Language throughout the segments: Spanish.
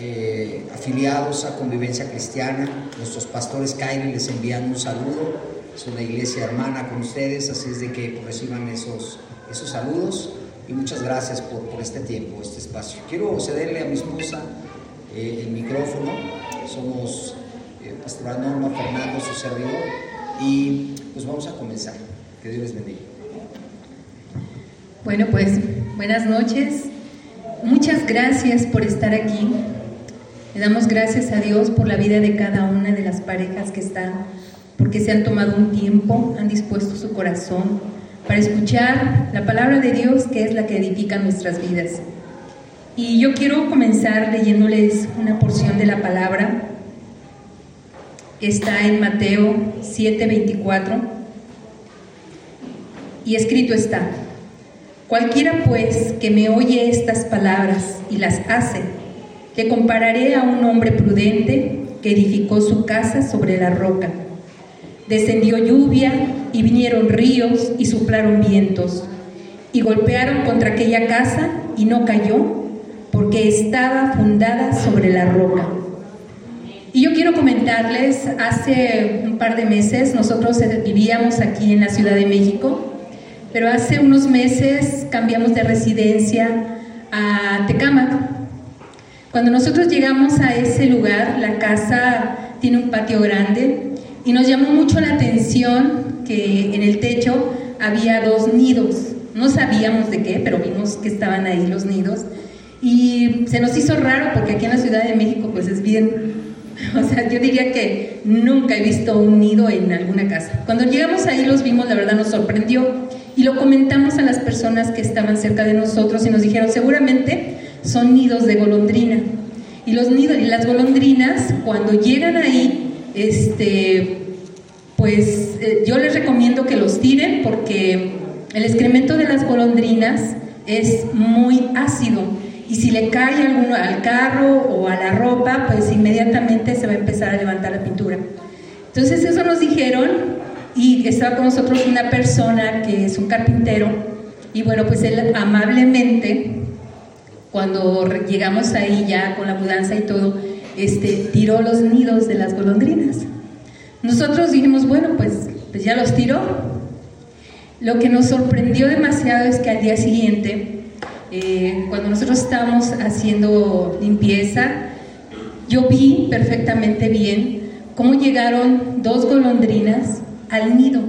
eh, afiliados a Convivencia Cristiana, nuestros pastores Caire les envían un saludo, es una iglesia hermana con ustedes, así es de que reciban esos, esos saludos y muchas gracias por, por este tiempo, este espacio. Quiero cederle a mi esposa eh, el micrófono, somos eh, Pastora Norma Fernando, su servidor, y pues vamos a comenzar. Que Dios les bendiga. Bueno, pues buenas noches. Muchas gracias por estar aquí. Le damos gracias a Dios por la vida de cada una de las parejas que están, porque se han tomado un tiempo, han dispuesto su corazón para escuchar la palabra de Dios que es la que edifica nuestras vidas. Y yo quiero comenzar leyéndoles una porción de la palabra está en Mateo 7:24 y escrito está, cualquiera pues que me oye estas palabras y las hace, le compararé a un hombre prudente que edificó su casa sobre la roca. Descendió lluvia y vinieron ríos y soplaron vientos y golpearon contra aquella casa y no cayó porque estaba fundada sobre la roca. Y yo quiero comentarles, hace un par de meses nosotros vivíamos aquí en la Ciudad de México, pero hace unos meses cambiamos de residencia a Tecámac. Cuando nosotros llegamos a ese lugar, la casa tiene un patio grande y nos llamó mucho la atención que en el techo había dos nidos. No sabíamos de qué, pero vimos que estaban ahí los nidos. Y se nos hizo raro porque aquí en la Ciudad de México pues es bien, o sea, yo diría que nunca he visto un nido en alguna casa. Cuando llegamos ahí los vimos, la verdad nos sorprendió y lo comentamos a las personas que estaban cerca de nosotros y nos dijeron, seguramente son nidos de golondrina. Y los nidos y las golondrinas cuando llegan ahí, este, pues eh, yo les recomiendo que los tiren porque el excremento de las golondrinas es muy ácido y si le cae alguno al carro o a la ropa, pues inmediatamente se va a empezar a levantar la pintura. Entonces eso nos dijeron y estaba con nosotros una persona que es un carpintero y bueno, pues él amablemente, cuando llegamos ahí ya con la mudanza y todo, este, tiró los nidos de las golondrinas. Nosotros dijimos, bueno, pues, pues ya los tiró. Lo que nos sorprendió demasiado es que al día siguiente eh, cuando nosotros estábamos haciendo limpieza, yo vi perfectamente bien cómo llegaron dos golondrinas al nido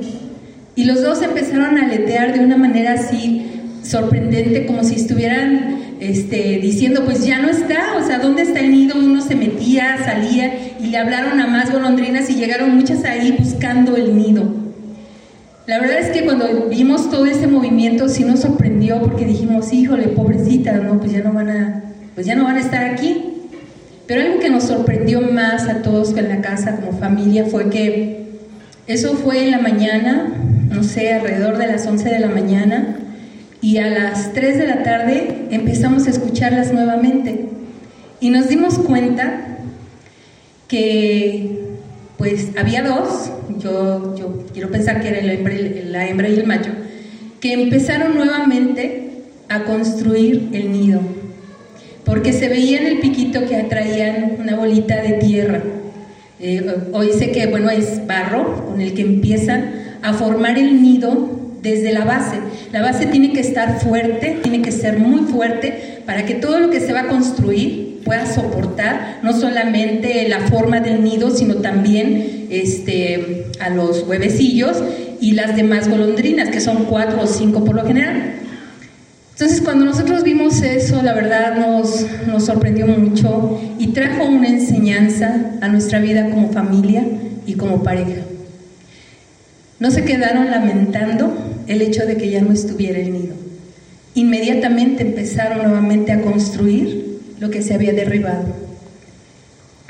y los dos empezaron a aletear de una manera así sorprendente, como si estuvieran este, diciendo, pues ya no está, o sea, ¿dónde está el nido? Uno se metía, salía y le hablaron a más golondrinas y llegaron muchas ahí buscando el nido. La verdad es que cuando vimos todo ese movimiento sí nos sorprendió porque dijimos, híjole, pobrecitas, no, pues ya no van a, pues ya no van a estar aquí. Pero algo que nos sorprendió más a todos en la casa como familia fue que eso fue en la mañana, no sé, alrededor de las 11 de la mañana, y a las 3 de la tarde empezamos a escucharlas nuevamente. Y nos dimos cuenta que pues había dos, yo, yo quiero pensar que era la hembra, y el macho, que empezaron nuevamente a construir el nido, porque se veía en el piquito que atraían una bolita de tierra. Eh, hoy sé que bueno es barro con el que empiezan a formar el nido desde la base. La base tiene que estar fuerte, tiene que ser muy fuerte para que todo lo que se va a construir pueda soportar no solamente la forma del nido, sino también este, a los huevecillos y las demás golondrinas, que son cuatro o cinco por lo general. Entonces, cuando nosotros vimos eso, la verdad nos, nos sorprendió mucho y trajo una enseñanza a nuestra vida como familia y como pareja. No se quedaron lamentando el hecho de que ya no estuviera el nido. Inmediatamente empezaron nuevamente a construir lo que se había derribado.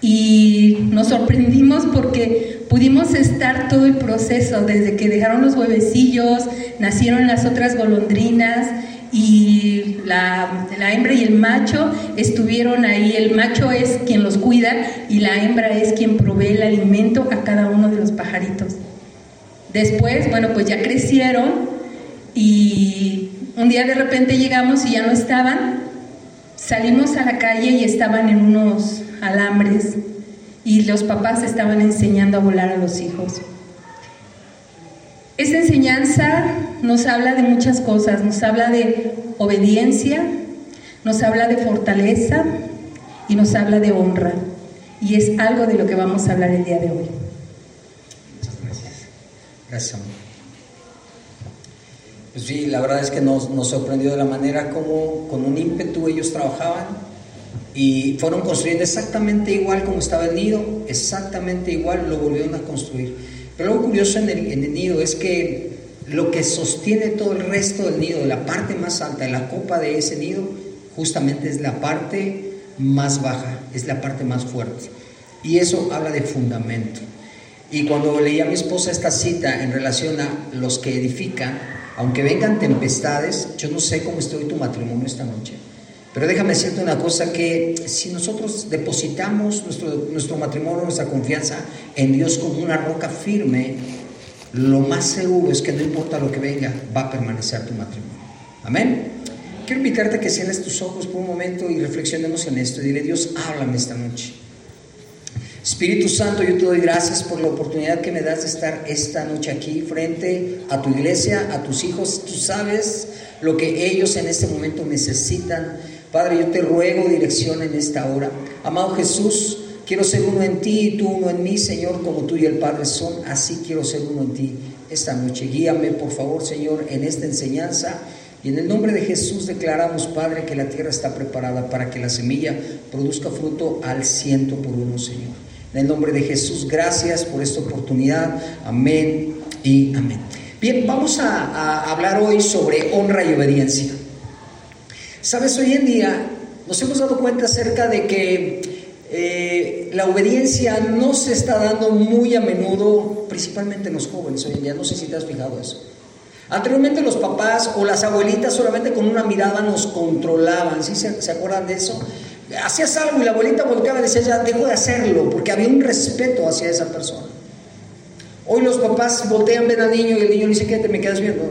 Y nos sorprendimos porque pudimos estar todo el proceso, desde que dejaron los huevecillos, nacieron las otras golondrinas y la, la, hembra y el macho estuvieron ahí. El macho es quien los cuida y la hembra es quien provee el alimento a cada uno de los pajaritos. Después, bueno, pues ya crecieron y un día de repente llegamos y ya no estaban Salimos a la calle y estaban en unos alambres y los papás estaban enseñando a volar a los hijos. Esta enseñanza nos habla de muchas cosas, nos habla de obediencia, nos habla de fortaleza y nos habla de honra. Y es algo de lo que vamos a hablar el día de hoy. Gracias. Pues sí, la verdad es que nos, nos sorprendió de la manera como con un ímpetu ellos trabajaban y fueron construyendo exactamente igual como estaba el nido, exactamente igual lo volvieron a construir. Pero lo curioso en el, en el nido es que lo que sostiene todo el resto del nido, la parte más alta, la copa de ese nido, justamente es la parte más baja, es la parte más fuerte. Y eso habla de fundamento. Y cuando leía a mi esposa esta cita en relación a los que edifican, aunque vengan tempestades, yo no sé cómo estoy tu matrimonio esta noche. Pero déjame decirte una cosa, que si nosotros depositamos nuestro, nuestro matrimonio, nuestra confianza en Dios como una roca firme, lo más seguro es que no importa lo que venga, va a permanecer tu matrimonio. Amén. Quiero invitarte a que cierres tus ojos por un momento y reflexionemos en esto. Y dile, Dios, háblame esta noche. Espíritu Santo, yo te doy gracias por la oportunidad que me das de estar esta noche aquí frente a tu iglesia, a tus hijos. Tú sabes lo que ellos en este momento necesitan. Padre, yo te ruego dirección en esta hora. Amado Jesús, quiero ser uno en ti y tú uno en mí, Señor, como tú y el Padre son. Así quiero ser uno en ti esta noche. Guíame, por favor, Señor, en esta enseñanza. Y en el nombre de Jesús declaramos, Padre, que la tierra está preparada para que la semilla produzca fruto al ciento por uno, Señor. En el nombre de Jesús, gracias por esta oportunidad. Amén y amén. Bien, vamos a, a hablar hoy sobre honra y obediencia. Sabes, hoy en día nos hemos dado cuenta acerca de que eh, la obediencia no se está dando muy a menudo, principalmente en los jóvenes hoy en día. No sé si te has fijado eso. Anteriormente los papás o las abuelitas solamente con una mirada nos controlaban, ¿sí se, se acuerdan de eso? Hacías algo y la abuelita volteaba y decía, ya dejo de hacerlo, porque había un respeto hacia esa persona. Hoy los papás voltean, ven al niño y el niño dice, ¿qué te me quedas viendo?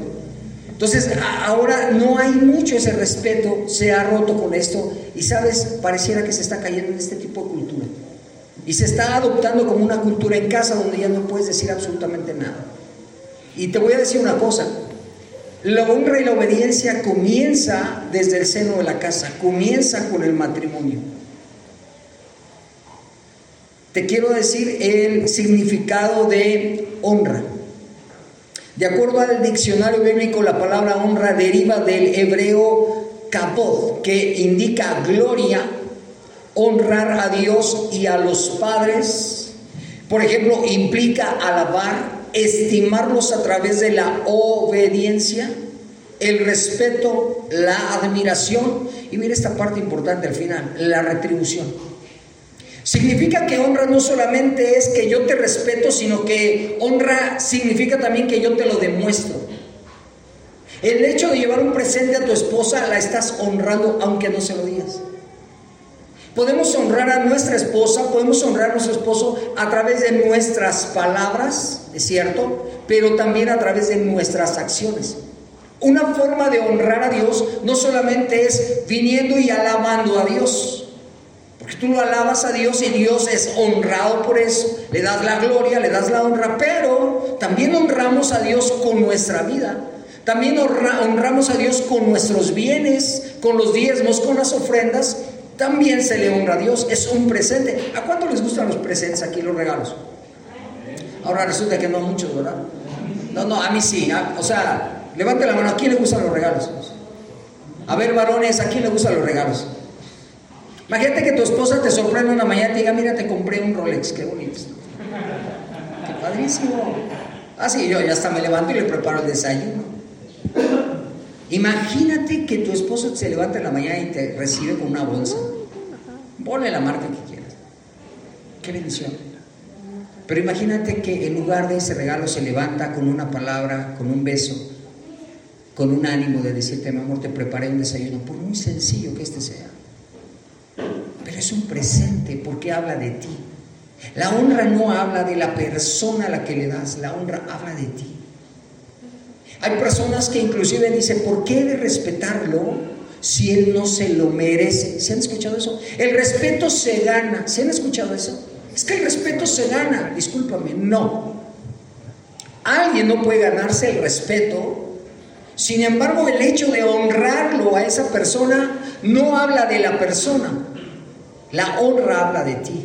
Entonces, ahora no hay mucho ese respeto, se ha roto con esto y sabes, pareciera que se está cayendo en este tipo de cultura. Y se está adoptando como una cultura en casa donde ya no puedes decir absolutamente nada. Y te voy a decir una cosa, la honra y la obediencia comienza desde el seno de la casa, comienza con el matrimonio. Te quiero decir el significado de honra. De acuerdo al diccionario bíblico, la palabra honra deriva del hebreo kabod, que indica gloria, honrar a Dios y a los padres. Por ejemplo, implica alabar, estimarlos a través de la obediencia, el respeto, la admiración y mira esta parte importante al final, la retribución. Significa que honra no solamente es que yo te respeto, sino que honra significa también que yo te lo demuestro. El hecho de llevar un presente a tu esposa la estás honrando aunque no se lo digas. Podemos honrar a nuestra esposa, podemos honrar a nuestro esposo a través de nuestras palabras, es cierto, pero también a través de nuestras acciones. Una forma de honrar a Dios no solamente es viniendo y alabando a Dios, porque tú lo alabas a Dios y Dios es honrado por eso, le das la gloria, le das la honra, pero también honramos a Dios con nuestra vida. También honramos a Dios con nuestros bienes, con los diezmos, con las ofrendas. También se le honra a Dios, es un presente. ¿A cuánto les gustan los presentes aquí, los regalos? Ahora resulta que no muchos, ¿verdad? No, no, a mí sí. o sea, levante la mano, ¿a quién le gustan los regalos? A ver, varones, ¿a quién le gustan los regalos? Imagínate que tu esposa te sorprende una mañana y te diga, mira, te compré un Rolex, qué bonito. Qué padrísimo. Ah, sí, yo ya hasta me levanto y le preparo el desayuno. Imagínate que tu esposo se levanta en la mañana y te recibe con una bolsa. Ponle la marca que quieras. Qué bendición. Pero imagínate que en lugar de ese regalo se levanta con una palabra, con un beso, con un ánimo de decirte, mi amor, te preparé un desayuno, por muy sencillo que este sea pero es un presente porque habla de ti. La honra no habla de la persona a la que le das, la honra habla de ti. Hay personas que inclusive dicen, ¿por qué de respetarlo si él no se lo merece. ¿Se han escuchado eso? El respeto se gana. ¿Se han escuchado eso? Es que el respeto se gana. Discúlpame, no. Alguien no puede ganarse el respeto. Sin embargo, el hecho de honrarlo a esa persona no habla de la persona. La honra habla de ti.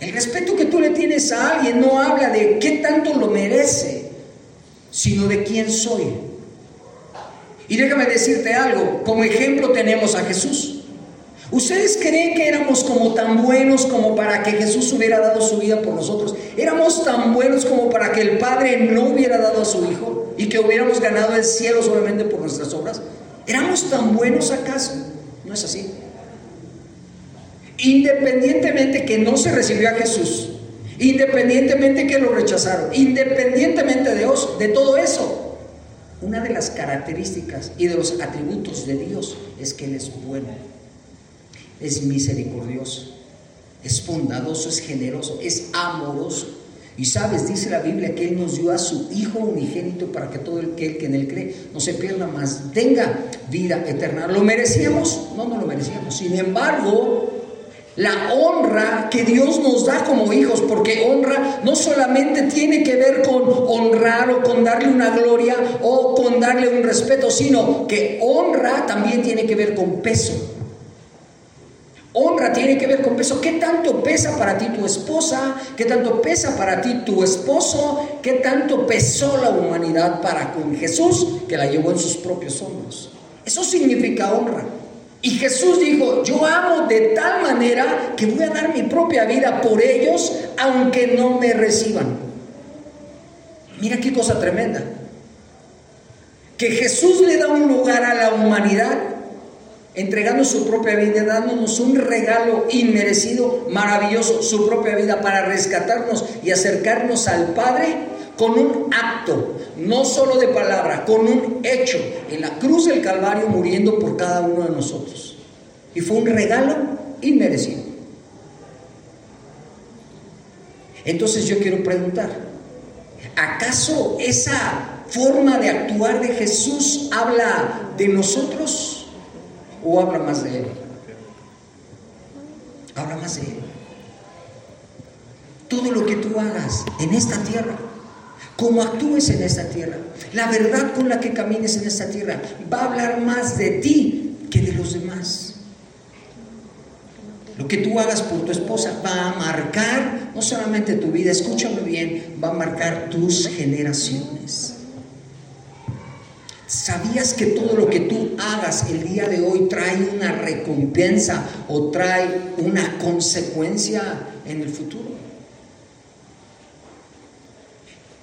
El respeto que tú le tienes a alguien no habla de qué tanto lo merece, sino de quién soy. Y déjame decirte algo, como ejemplo tenemos a Jesús. ¿Ustedes creen que éramos como tan buenos como para que Jesús hubiera dado su vida por nosotros? ¿Éramos tan buenos como para que el Padre no hubiera dado a su Hijo y que hubiéramos ganado el cielo solamente por nuestras obras? ¿Éramos tan buenos acaso? No es así. Independientemente que no se recibió a Jesús, independientemente que lo rechazaron, independientemente de, de todo eso, una de las características y de los atributos de Dios es que Él es bueno, es misericordioso, es bondadoso, es generoso, es amoroso. Y sabes, dice la Biblia que Él nos dio a su Hijo unigénito para que todo el que, en Él cree no se pierda más, tenga vida eterna. ¿Lo merecíamos? No, no lo merecíamos. Sin embargo, la honra que Dios nos da como hijos, porque honra no solamente tiene que ver con honrar o con darle una gloria o con darle un respeto, sino que honra también tiene que ver con peso. Honra tiene que ver con peso. ¿Qué tanto pesa para ti tu esposa? ¿Qué tanto pesa para ti tu esposo? ¿Qué tanto pesó la humanidad para con Jesús que la llevó en sus propios hombros? Eso significa honra. Y Jesús dijo, yo amo de tal manera que voy a dar mi propia vida por ellos, aunque no me reciban. Mira qué cosa tremenda. Que Jesús le da un lugar a la humanidad, entregando su propia vida, dándonos un regalo inmerecido, maravilloso, su propia vida para rescatarnos y acercarnos al Padre con un acto, no solo de palabra, con un hecho, en la cruz del Calvario muriendo por cada uno de nosotros. Y fue un regalo inmerecido. Entonces yo quiero preguntar, ¿acaso esa forma de actuar de Jesús habla de nosotros o habla más de Él? Habla más de Él. Todo lo que tú hagas en esta tierra como actúes en esta tierra, la verdad con la que camines en esta tierra va a hablar más de ti que de los demás. Lo que tú hagas por tu esposa va a marcar no solamente tu vida, escúchame bien, va a marcar tus generaciones. ¿Sabías que todo lo que tú hagas el día de hoy trae una recompensa o trae una consecuencia en el futuro?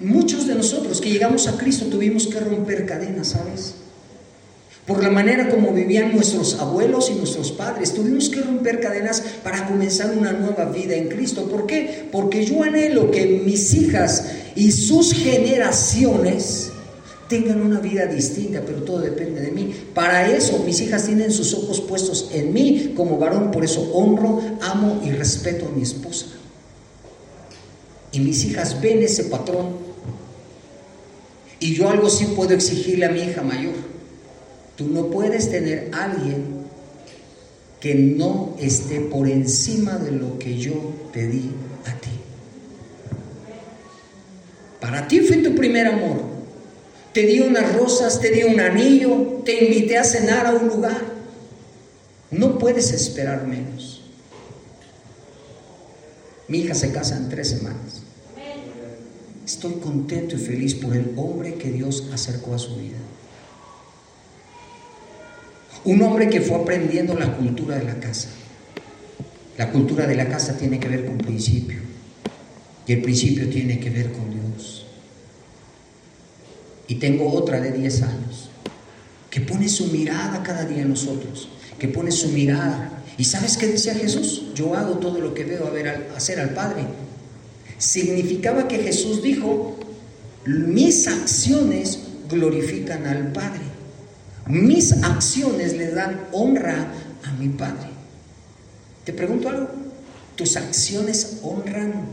Muchos de nosotros que llegamos a Cristo tuvimos que romper cadenas, ¿sabes? Por la manera como vivían nuestros abuelos y nuestros padres, tuvimos que romper cadenas para comenzar una nueva vida en Cristo. ¿Por qué? Porque yo anhelo que mis hijas y sus generaciones tengan una vida distinta, pero todo depende de mí. Para eso mis hijas tienen sus ojos puestos en mí como varón, por eso honro, amo y respeto a mi esposa. Y mis hijas ven ese patrón y yo algo sí puedo exigirle a mi hija mayor. Tú no puedes tener a alguien que no esté por encima de lo que yo te di a ti. Para ti fue tu primer amor. Te di unas rosas, te di un anillo, te invité a cenar a un lugar. No puedes esperar menos. Mi hija se casa en tres semanas. Estoy contento y feliz por el hombre que Dios acercó a su vida. Un hombre que fue aprendiendo la cultura de la casa. La cultura de la casa tiene que ver con principio. Y el principio tiene que ver con Dios. Y tengo otra de 10 años que pone su mirada cada día en nosotros, que pone su mirada. ¿Y sabes qué decía Jesús? Yo hago todo lo que veo a ver, hacer al Padre significaba que Jesús dijo, mis acciones glorifican al Padre, mis acciones le dan honra a mi Padre. Te pregunto algo, ¿tus acciones honran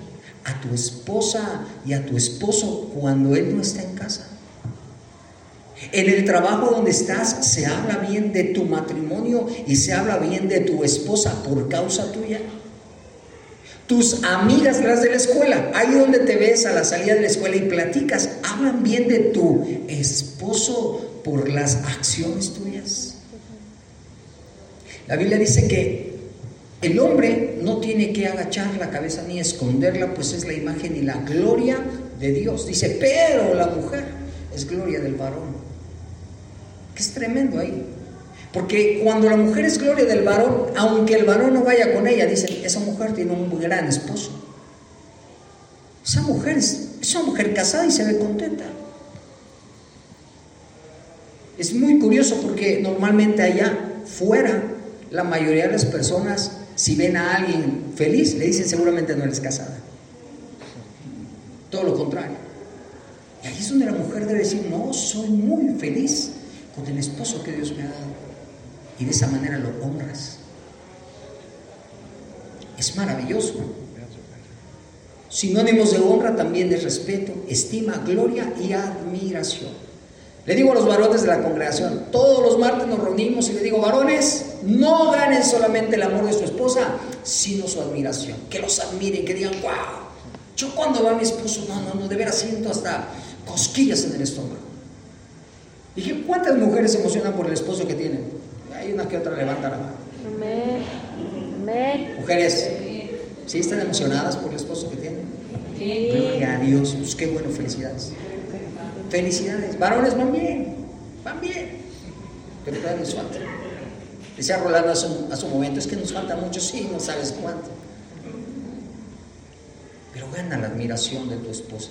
a tu esposa y a tu esposo cuando él no está en casa? En el trabajo donde estás se habla bien de tu matrimonio y se habla bien de tu esposa por causa tuya. Tus amigas las de la escuela, ahí donde te ves a la salida de la escuela y platicas, hablan bien de tu esposo por las acciones tuyas. La Biblia dice que el hombre no tiene que agachar la cabeza ni esconderla, pues es la imagen y la gloria de Dios. Dice, pero la mujer es gloria del varón. Que es tremendo ahí. Porque cuando la mujer es gloria del varón, aunque el varón no vaya con ella, dicen, esa mujer tiene un gran esposo. Esa mujer es una mujer casada y se ve contenta. Es muy curioso porque normalmente allá fuera la mayoría de las personas, si ven a alguien feliz, le dicen seguramente no eres casada. Todo lo contrario. Y ahí es donde la mujer debe decir, no, soy muy feliz con el esposo que Dios me ha dado. Y de esa manera lo honras. Es maravilloso. Sinónimos de honra también de respeto, estima, gloria y admiración. Le digo a los varones de la congregación, todos los martes nos reunimos y le digo, varones, no ganen solamente el amor de su esposa, sino su admiración. Que los admiren, que digan, wow, yo cuando va mi esposo, no, no, no, de veras siento hasta cosquillas en el estómago. Dije, ¿cuántas mujeres se emocionan por el esposo que tienen? Hay una que otra levanta la mano. Mujeres, ¿sí están emocionadas por el esposo que tienen? Gloria a Dios, pues qué bueno, felicidades. Felicidades. Varones van bien, van bien. Pero todavía nos falta. Decía Rolando a su, a su momento, es que nos falta mucho, sí, no sabes cuánto. Pero gana la admiración de tu esposa.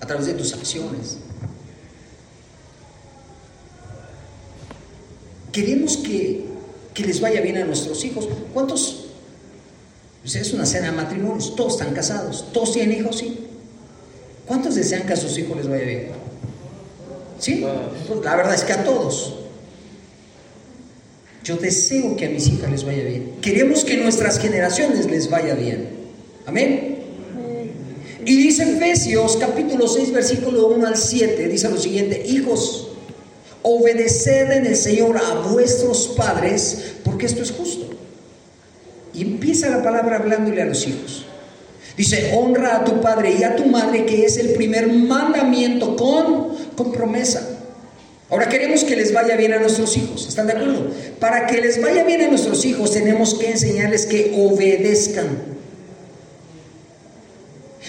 A través de tus acciones. Queremos que, que les vaya bien a nuestros hijos. ¿Cuántos? Pues es una cena de matrimonios, todos están casados, todos tienen hijos, sí. ¿Cuántos desean que a sus hijos les vaya bien? ¿Sí? Pues la verdad es que a todos. Yo deseo que a mis hijas les vaya bien. Queremos que nuestras generaciones les vaya bien. Amén. Y dice Efesios capítulo 6 versículo 1 al 7, dice lo siguiente, hijos, obedeced en el Señor a vuestros padres, porque esto es justo. Y empieza la palabra hablándole a los hijos. Dice, honra a tu padre y a tu madre, que es el primer mandamiento con, con promesa. Ahora queremos que les vaya bien a nuestros hijos, ¿están de acuerdo? Para que les vaya bien a nuestros hijos tenemos que enseñarles que obedezcan.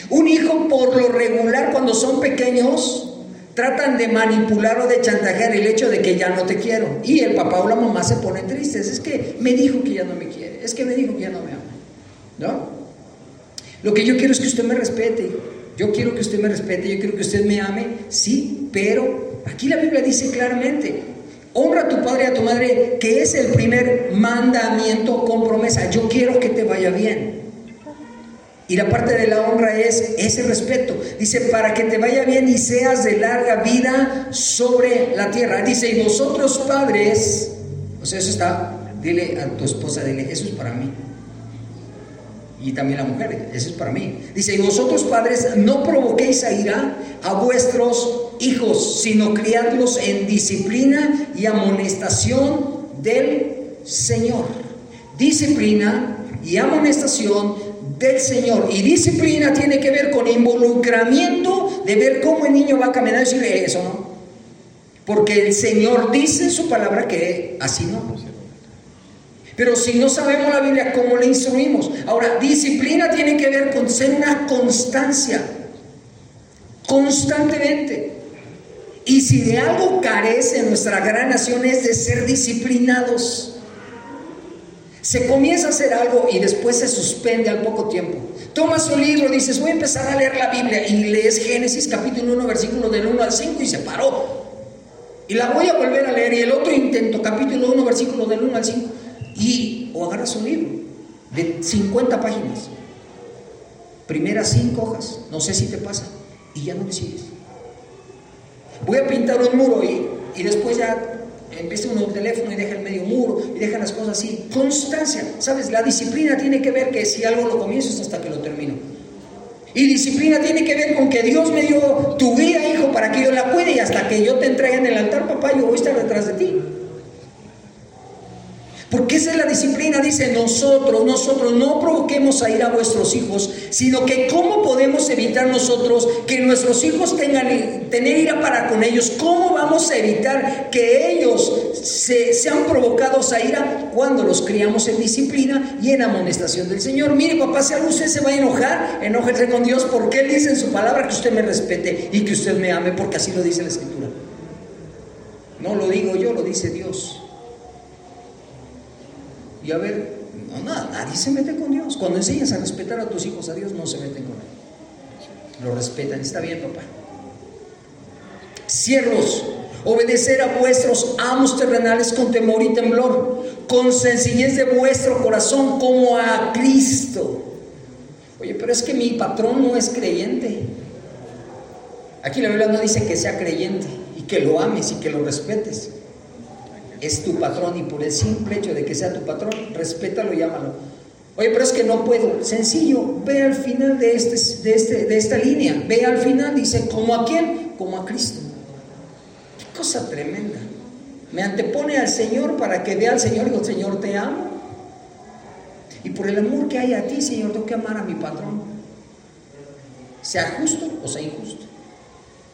Un hijo por lo regular cuando son pequeños tratan de manipular o de chantajear el hecho de que ya no te quiero. Y el papá o la mamá se ponen tristes. Es que me dijo que ya no me quiere. Es que me dijo que ya no me ama. ¿No? Lo que yo quiero es que usted me respete. Yo quiero que usted me respete. Yo quiero que usted me ame. Sí, pero aquí la Biblia dice claramente. Honra a tu padre y a tu madre, que es el primer mandamiento con promesa. Yo quiero que te vaya bien. Y la parte de la honra es ese respeto. Dice, para que te vaya bien y seas de larga vida sobre la tierra. Dice, y vosotros padres, o sea, eso está, dile a tu esposa, dile, eso es para mí. Y también la mujer, eso es para mí. Dice, y vosotros padres, no provoquéis a ira a vuestros hijos, sino criadlos en disciplina y amonestación del Señor. Disciplina y amonestación del Señor. Y disciplina tiene que ver con involucramiento de ver cómo el niño va a caminar y decirle eso, ¿no? Porque el Señor dice en su palabra que así no. Pero si no sabemos la Biblia, ¿cómo le instruimos? Ahora, disciplina tiene que ver con ser una constancia, constantemente. Y si de algo carece nuestra gran nación es de ser disciplinados. Se comienza a hacer algo y después se suspende al poco tiempo. Tomas un libro, dices, voy a empezar a leer la Biblia y lees Génesis capítulo 1, versículo del 1 al 5 y se paró. Y la voy a volver a leer y el otro intento, capítulo 1, versículo del 1 al 5. Y o agarras un libro de 50 páginas, primeras 5 hojas, no sé si te pasa, y ya no le sigues. Voy a pintar un muro y, y después ya empieza uno el teléfono y deja el medio muro y deja las cosas así. Constancia, ¿sabes? La disciplina tiene que ver que si algo lo comienzo hasta que lo termino. Y disciplina tiene que ver con que Dios me dio tu vida, hijo, para que yo la cuide y hasta que yo te entregue en el altar, papá, yo voy a estar detrás de ti. Porque esa es la disciplina, dice nosotros, nosotros no provoquemos a ir a vuestros hijos, sino que cómo podemos evitar nosotros que nuestros hijos tengan tener ira para con ellos, cómo vamos a evitar que ellos se, sean provocados a ira cuando los criamos en disciplina y en amonestación del Señor. Mire, papá, si algo usted se va a enojar, enójese con Dios porque Él dice en su palabra que usted me respete y que usted me ame, porque así lo dice la Escritura. No lo digo yo, lo dice Dios. Y a ver, no, nada, nadie se mete con Dios. Cuando enseñas a respetar a tus hijos a Dios, no se meten con Él. Lo respetan, está bien, papá. Cierros, obedecer a vuestros amos terrenales con temor y temblor, con sencillez de vuestro corazón como a Cristo. Oye, pero es que mi patrón no es creyente. Aquí la Biblia no dice que sea creyente y que lo ames y que lo respetes es tu patrón y por el simple hecho de que sea tu patrón, respétalo y ámalo. Oye, pero es que no puedo. Sencillo, ve al final de, este, de, este, de esta línea. Ve al final, dice, ¿como a quién? Como a Cristo. Qué cosa tremenda. Me antepone al Señor para que vea al Señor y digo, Señor, te amo. Y por el amor que hay a ti, Señor, tengo que amar a mi patrón. Sea justo o sea injusto.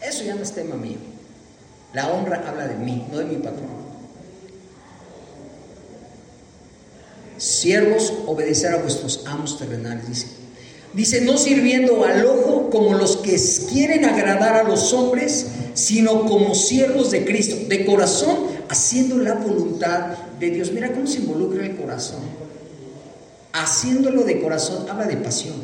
Eso ya no es tema mío. La honra habla de mí, no de mi patrón. Siervos, obedecer a vuestros amos terrenales, dice. Dice, no sirviendo al ojo como los que quieren agradar a los hombres, sino como siervos de Cristo, de corazón, haciendo la voluntad de Dios. Mira cómo se involucra el corazón. Haciéndolo de corazón, habla de pasión.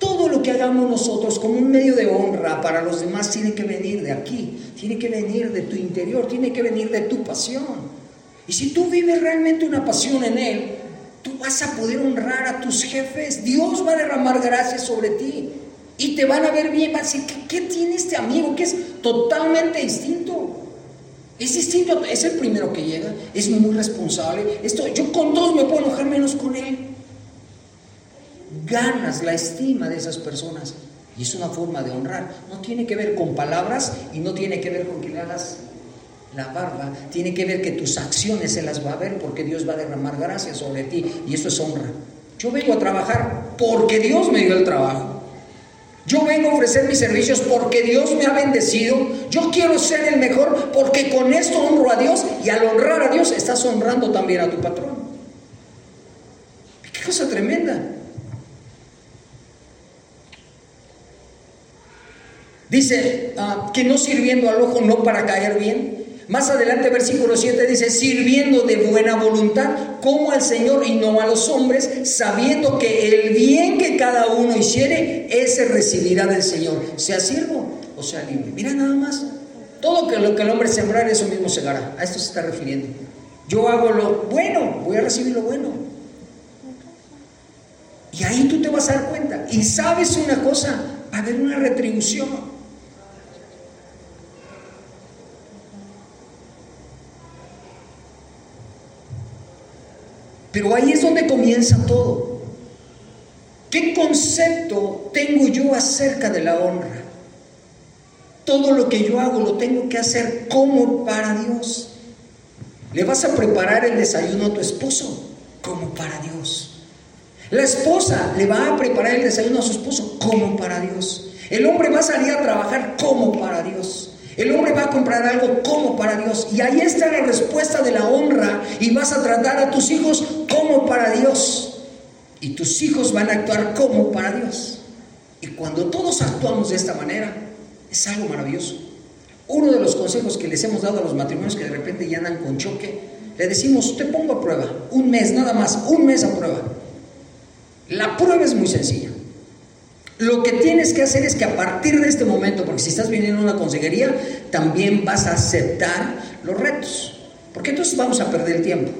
Todo lo que hagamos nosotros como un medio de honra para los demás tiene que venir de aquí, tiene que venir de tu interior, tiene que venir de tu pasión. Y si tú vives realmente una pasión en Él, tú vas a poder honrar a tus jefes. Dios va a derramar gracias sobre ti. Y te van a ver bien, van a decir, ¿qué, tiene este amigo? Que es totalmente distinto. Es distinto, es el primero que llega, es muy responsable. Esto, yo con todos me puedo enojar menos con él. Ganas la estima de esas personas. Y es una forma de honrar. No tiene que ver con palabras y no tiene que ver con que le hagas la barba tiene que ver que tus acciones se las va a ver porque Dios va a derramar gracias sobre ti y eso es honra. Yo vengo a trabajar porque Dios me dio el trabajo. Yo vengo a ofrecer mis servicios porque Dios me ha bendecido. Yo quiero ser el mejor porque con esto honro a Dios y al honrar a Dios estás honrando también a tu patrón. Qué cosa tremenda. Dice ah, que no sirviendo al ojo no para caer bien, más adelante, versículo 7 dice, sirviendo de buena voluntad como al Señor y no a los hombres, sabiendo que el bien que cada uno hiciere, ese recibirá del Señor, sea siervo o sea libre. Mira nada más, todo lo que el hombre sembrar, eso mismo segará. A esto se está refiriendo. Yo hago lo bueno, voy a recibir lo bueno. Y ahí tú te vas a dar cuenta. Y sabes una cosa, va a haber una retribución. Pero ahí es donde comienza todo. ¿Qué concepto tengo yo acerca de la honra? Todo lo que yo hago lo tengo que hacer como para Dios. ¿Le vas a preparar el desayuno a tu esposo? Como para Dios. La esposa le va a preparar el desayuno a su esposo como para Dios. El hombre va a salir a trabajar como para Dios. El hombre va a comprar algo como para Dios. Y ahí está la respuesta de la honra. Y vas a tratar a tus hijos como para Dios. Y tus hijos van a actuar como para Dios. Y cuando todos actuamos de esta manera, es algo maravilloso. Uno de los consejos que les hemos dado a los matrimonios que de repente ya andan con choque, le decimos, te pongo a prueba, un mes nada más, un mes a prueba. La prueba es muy sencilla. Lo que tienes que hacer es que a partir de este momento, porque si estás viniendo a una consejería, también vas a aceptar los retos. Porque entonces vamos a perder el tiempo.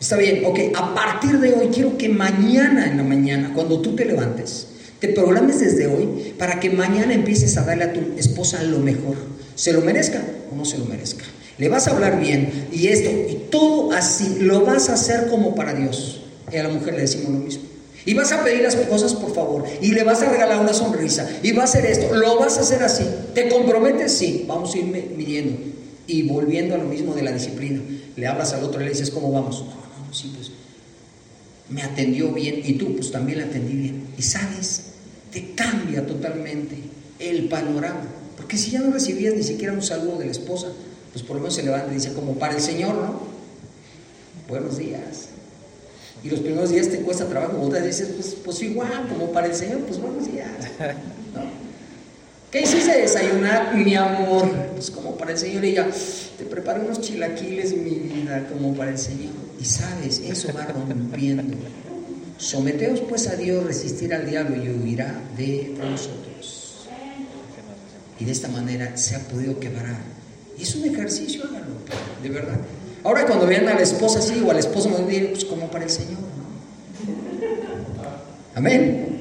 Está bien, ok, a partir de hoy quiero que mañana en la mañana, cuando tú te levantes, te programes desde hoy para que mañana empieces a darle a tu esposa lo mejor. ¿Se lo merezca o no se lo merezca? Le vas a hablar bien y esto, y todo así, lo vas a hacer como para Dios. Y a la mujer le decimos lo mismo. Y vas a pedir las cosas por favor. Y le vas a regalar una sonrisa. Y va a hacer esto. Lo vas a hacer así. ¿Te comprometes? Sí. Vamos a ir midiendo. Y volviendo a lo mismo de la disciplina. Le hablas al otro y le dices, ¿cómo vamos? No, no, sí, pues. Me atendió bien. Y tú, pues también la atendí bien. Y sabes, te cambia totalmente el panorama. Porque si ya no recibías ni siquiera un saludo de la esposa, pues por lo menos se levanta y dice, como para el Señor, ¿no? Buenos días. Y los primeros días te cuesta trabajo, otras dices, pues, pues igual, como para el Señor, pues buenos días. ¿Qué hiciste desayunar, mi amor? Pues como para el Señor, y ya, te preparo unos chilaquiles, mi vida, como para el Señor. Y sabes, eso va rompiendo. Someteos pues a Dios, resistir al diablo y huirá de nosotros. Y de esta manera se ha podido quebrar. Y es un ejercicio, hágalo, de verdad. Ahora cuando vean a la esposa así o al esposo, me dirán, pues como para el Señor. Amén.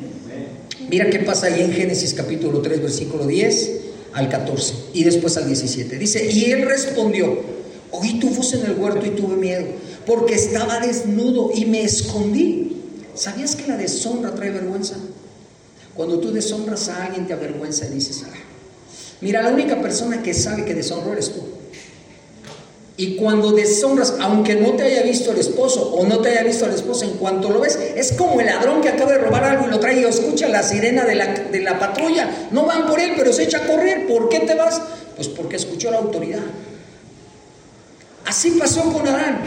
Mira qué pasa ahí en Génesis capítulo 3, versículo 10 al 14 y después al 17. Dice, y él respondió, oí tu voz en el huerto y tuve miedo, porque estaba desnudo y me escondí. ¿Sabías que la deshonra trae vergüenza? Cuando tú deshonras a alguien te avergüenza y dices, ah, mira, la única persona que sabe que deshonró eres tú. Y cuando deshonras, aunque no te haya visto el esposo o no te haya visto el esposo, en cuanto lo ves, es como el ladrón que acaba de robar algo y lo trae y escucha la sirena de la, de la patrulla. No van por él, pero se echa a correr. ¿Por qué te vas? Pues porque escuchó la autoridad. Así pasó con Adán.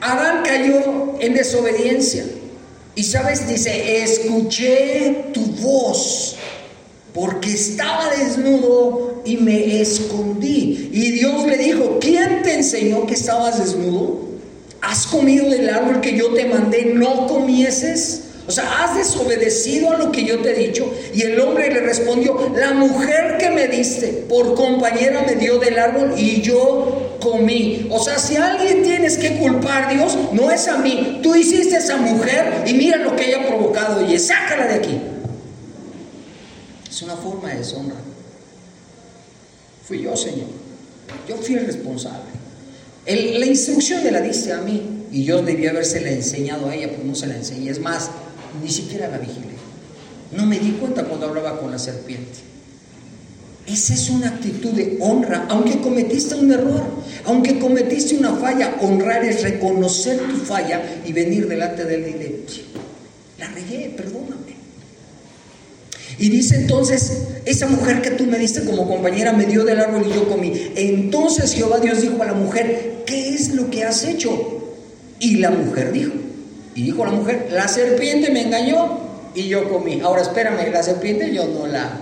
Adán cayó en desobediencia. Y sabes, dice, escuché tu voz porque estaba desnudo y me escondí. Y Dios le dijo, ¿quién te enseñó que estabas desnudo? ¿Has comido del árbol que yo te mandé, no comieses? O sea, has desobedecido a lo que yo te he dicho. Y el hombre le respondió, la mujer que me diste por compañera me dio del árbol y yo comí. O sea, si alguien tienes que culpar, Dios, no es a mí. Tú hiciste a esa mujer y mira lo que ella ha provocado. Y sácala de aquí. Es una forma de deshonra. Fui yo, Señor. Yo fui el responsable. la instrucción me la diste a mí y yo debía habérsela enseñado a ella, pero no se la enseñé. Es más, ni siquiera la vigilé. No me di cuenta cuando hablaba con la serpiente. Esa es una actitud de honra, aunque cometiste un error, aunque cometiste una falla, honrar es reconocer tu falla y venir delante de él y decirle, la regué, perdóname. Y dice entonces, esa mujer que tú me diste como compañera me dio del árbol y yo comí. Entonces Jehová Dios dijo a la mujer, ¿qué es lo que has hecho? Y la mujer dijo, y dijo la mujer, la serpiente me engañó y yo comí. Ahora espérame, la serpiente yo no la,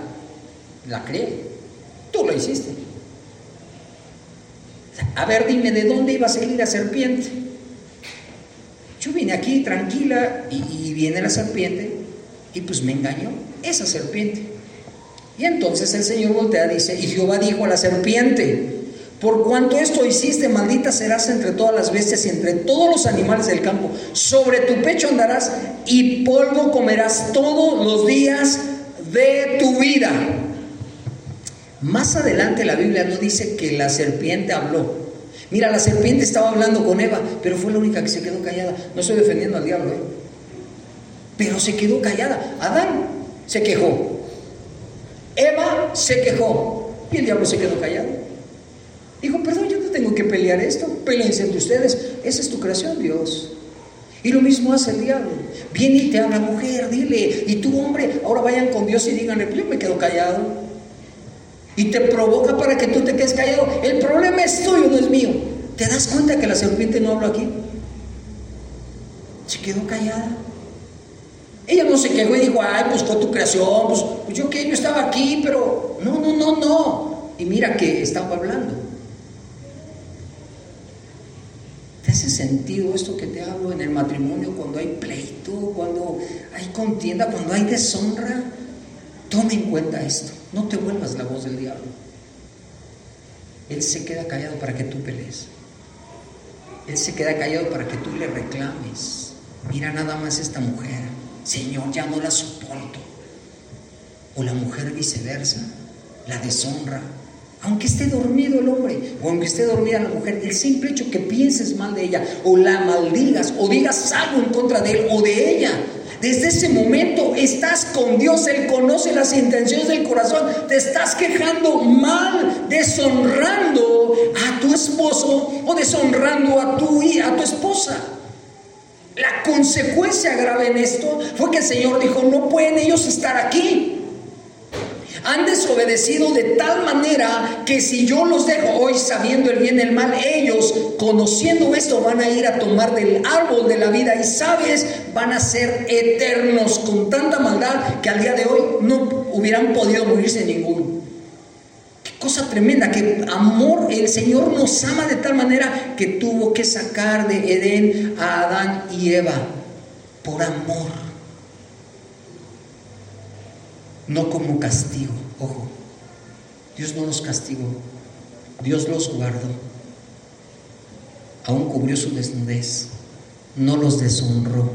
la creé, tú lo hiciste. A ver, dime, ¿de dónde iba a salir la serpiente? Yo vine aquí tranquila y, y viene la serpiente y pues me engañó esa serpiente. Y entonces el Señor voltea y dice, y Jehová dijo a la serpiente, por cuanto esto hiciste, maldita serás entre todas las bestias y entre todos los animales del campo. Sobre tu pecho andarás y polvo comerás todos los días de tu vida. Más adelante la Biblia no dice que la serpiente habló. Mira, la serpiente estaba hablando con Eva, pero fue la única que se quedó callada. No estoy defendiendo al diablo, ¿eh? pero se quedó callada. Adán se quejó. Eva se quejó. Y el diablo se quedó callado. Dijo, perdón, yo no tengo que pelear esto. Peleense entre ustedes. Esa es tu creación, Dios. Y lo mismo hace el diablo. Viene y te habla, mujer, dile. Y tú, hombre, ahora vayan con Dios y díganle, yo me quedo callado. Y te provoca para que tú te quedes callado. El problema es tuyo, no es mío. ¿Te das cuenta que la serpiente no habló aquí? Se quedó callada. Ella no se quejó y dijo, ay, pues fue tu creación, pues, pues, yo que yo estaba aquí, pero no, no, no, no. Y mira que estaba hablando. ¿Te hace sentido esto que te hablo en el matrimonio cuando hay pleito, cuando hay contienda, cuando hay deshonra? Toma en cuenta esto, no te vuelvas la voz del diablo. Él se queda callado para que tú pelees. Él se queda callado para que tú le reclames. Mira nada más esta mujer Señor, ya no la soporto. O la mujer viceversa, la deshonra. Aunque esté dormido el hombre, o aunque esté dormida la mujer, el simple hecho que pienses mal de ella, o la maldigas, o digas algo en contra de él o de ella, Desde ese momento estás con Dios, Él conoce las intenciones del corazón, te estás quejando mal, deshonrando a tu esposo o deshonrando a tu, a tu esposa. La consecuencia grave en esto fue que el Señor dijo, no pueden ellos estar aquí. Han desobedecido de tal manera que si yo los dejo hoy sabiendo el bien y el mal, ellos conociendo esto van a ir a tomar del árbol de la vida y sabes, van a ser eternos con tanta maldad que al día de hoy no hubieran podido morirse ninguno. Cosa tremenda, que amor, el Señor nos ama de tal manera que tuvo que sacar de Edén a Adán y Eva por amor no como castigo. Ojo, Dios no los castigó, Dios los guardó. Aún cubrió su desnudez, no los deshonró.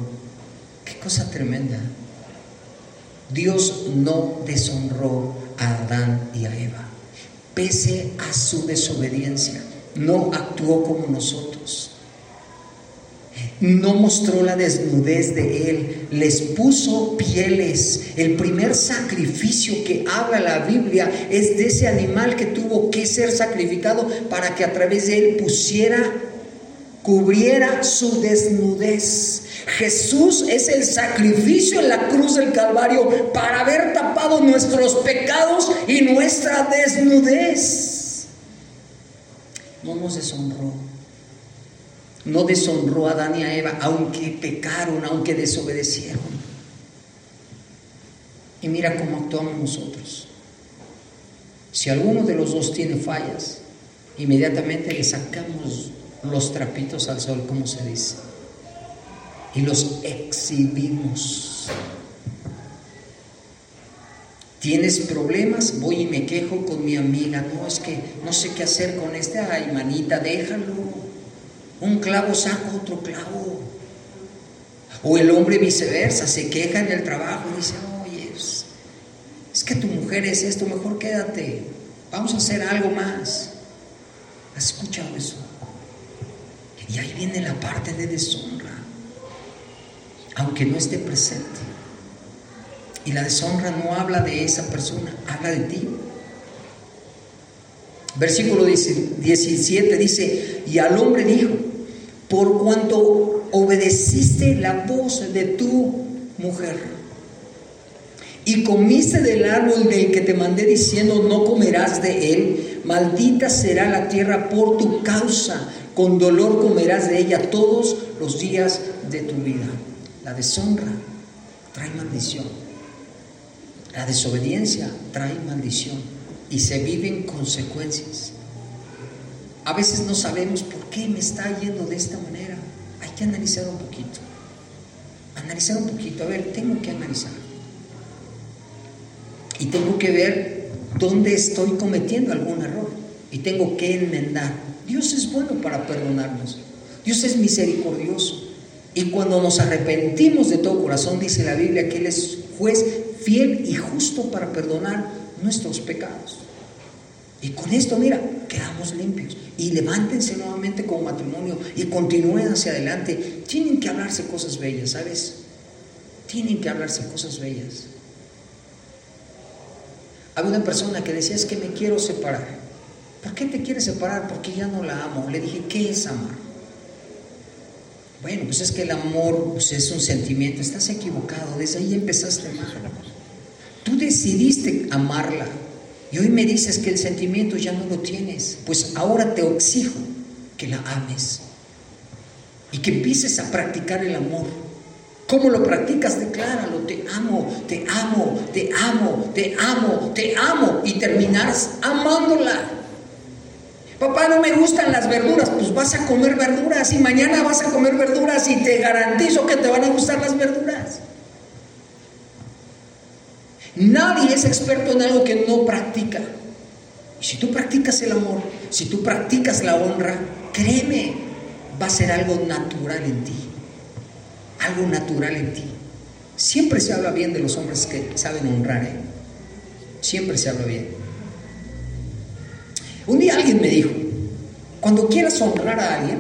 Qué cosa tremenda. Dios no deshonró a Adán y a Eva, pese a su desobediencia. No actuó como nosotros no mostró la desnudez de él, les puso pieles. El primer sacrificio que habla la Biblia es de ese animal que tuvo que ser sacrificado para que a través de él pusiera, cubriera su desnudez. Jesús es el sacrificio en la cruz del Calvario para haber tapado nuestros pecados y nuestra desnudez. No nos deshonró no deshonró a Adán y a Eva, aunque pecaron, aunque desobedecieron. Y mira cómo actuamos nosotros. Si alguno de los dos tiene fallas, inmediatamente le sacamos los trapitos al sol, como se dice, y los exhibimos. ¿Tienes problemas? Voy y me quejo con mi amiga. No, es que no sé qué hacer con este. Ay, manita, déjalo. Un clavo saca otro clavo. O el hombre viceversa, se queja en el trabajo y dice, oye, es, que tu mujer es esto, mejor quédate, vamos a hacer algo más. ¿Has escuchado eso? Y ahí viene la parte de deshonra, aunque no esté presente. Y la deshonra no habla de esa persona, habla de ti. Versículo 17 dice, y al hombre dijo, por cuanto obedeciste la voz de tu mujer y comiste del árbol del que te mandé diciendo, no comerás de él, maldita será la tierra por tu causa, con dolor comerás de ella todos los días de tu vida. La deshonra trae maldición. La desobediencia trae maldición y se viven consecuencias. A veces no sabemos por qué me está yendo de esta manera. Hay que analizar un poquito. Analizar un poquito. A ver, tengo que analizar. Y tengo que ver dónde estoy cometiendo algún error. Y tengo que enmendar. Dios es bueno para perdonarnos. Dios es misericordioso. Y cuando nos arrepentimos de todo corazón, dice la Biblia que Él es juez fiel y justo para perdonar nuestros pecados. Y con esto, mira, quedamos limpios. Y levántense nuevamente como matrimonio y continúen hacia adelante. Tienen que hablarse cosas bellas, ¿sabes? Tienen que hablarse cosas bellas. Había una persona que decía, es que me quiero separar. ¿Por qué te quieres separar? Porque ya no la amo. Le dije, ¿qué es amar? Bueno, pues es que el amor pues es un sentimiento. Estás equivocado. Desde ahí empezaste mal. Tú decidiste amarla y hoy me dices que el sentimiento ya no lo tienes. Pues ahora te exijo que la ames y que empieces a practicar el amor. ¿Cómo lo practicas? Decláralo, te amo, te amo, te amo, te amo, te amo y terminarás amándola. Papá, no me gustan las verduras, pues vas a comer verduras y mañana vas a comer verduras y te garantizo que te van a gustar las verduras. Nadie es experto en algo que no practica. Y si tú practicas el amor, si tú practicas la honra, créeme, va a ser algo natural en ti. Algo natural en ti. Siempre se habla bien de los hombres que saben honrar. ¿eh? Siempre se habla bien. Un día alguien me dijo, cuando quieras honrar a alguien,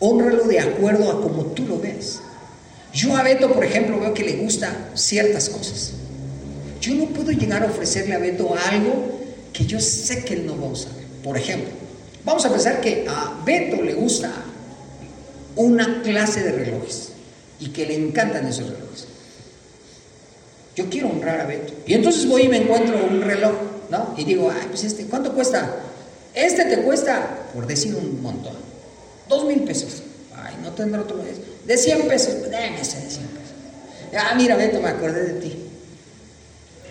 honralo de acuerdo a como tú lo ves. Yo a Beto, por ejemplo, veo que le gusta ciertas cosas. Yo no puedo llegar a ofrecerle a Beto algo que yo sé que él no va a usar. Por ejemplo, vamos a pensar que a Beto le gusta una clase de relojes y que le encantan esos relojes. Yo quiero honrar a Beto. Y entonces voy y me encuentro un reloj, ¿no? Y digo, ay, pues este, ¿cuánto cuesta? Este te cuesta, por decir un montón, dos mil pesos. Ay, no tendrá otro. De 100 pesos, pues déjame ese de 100 pesos. Ah, mira, Beto, me acordé de ti.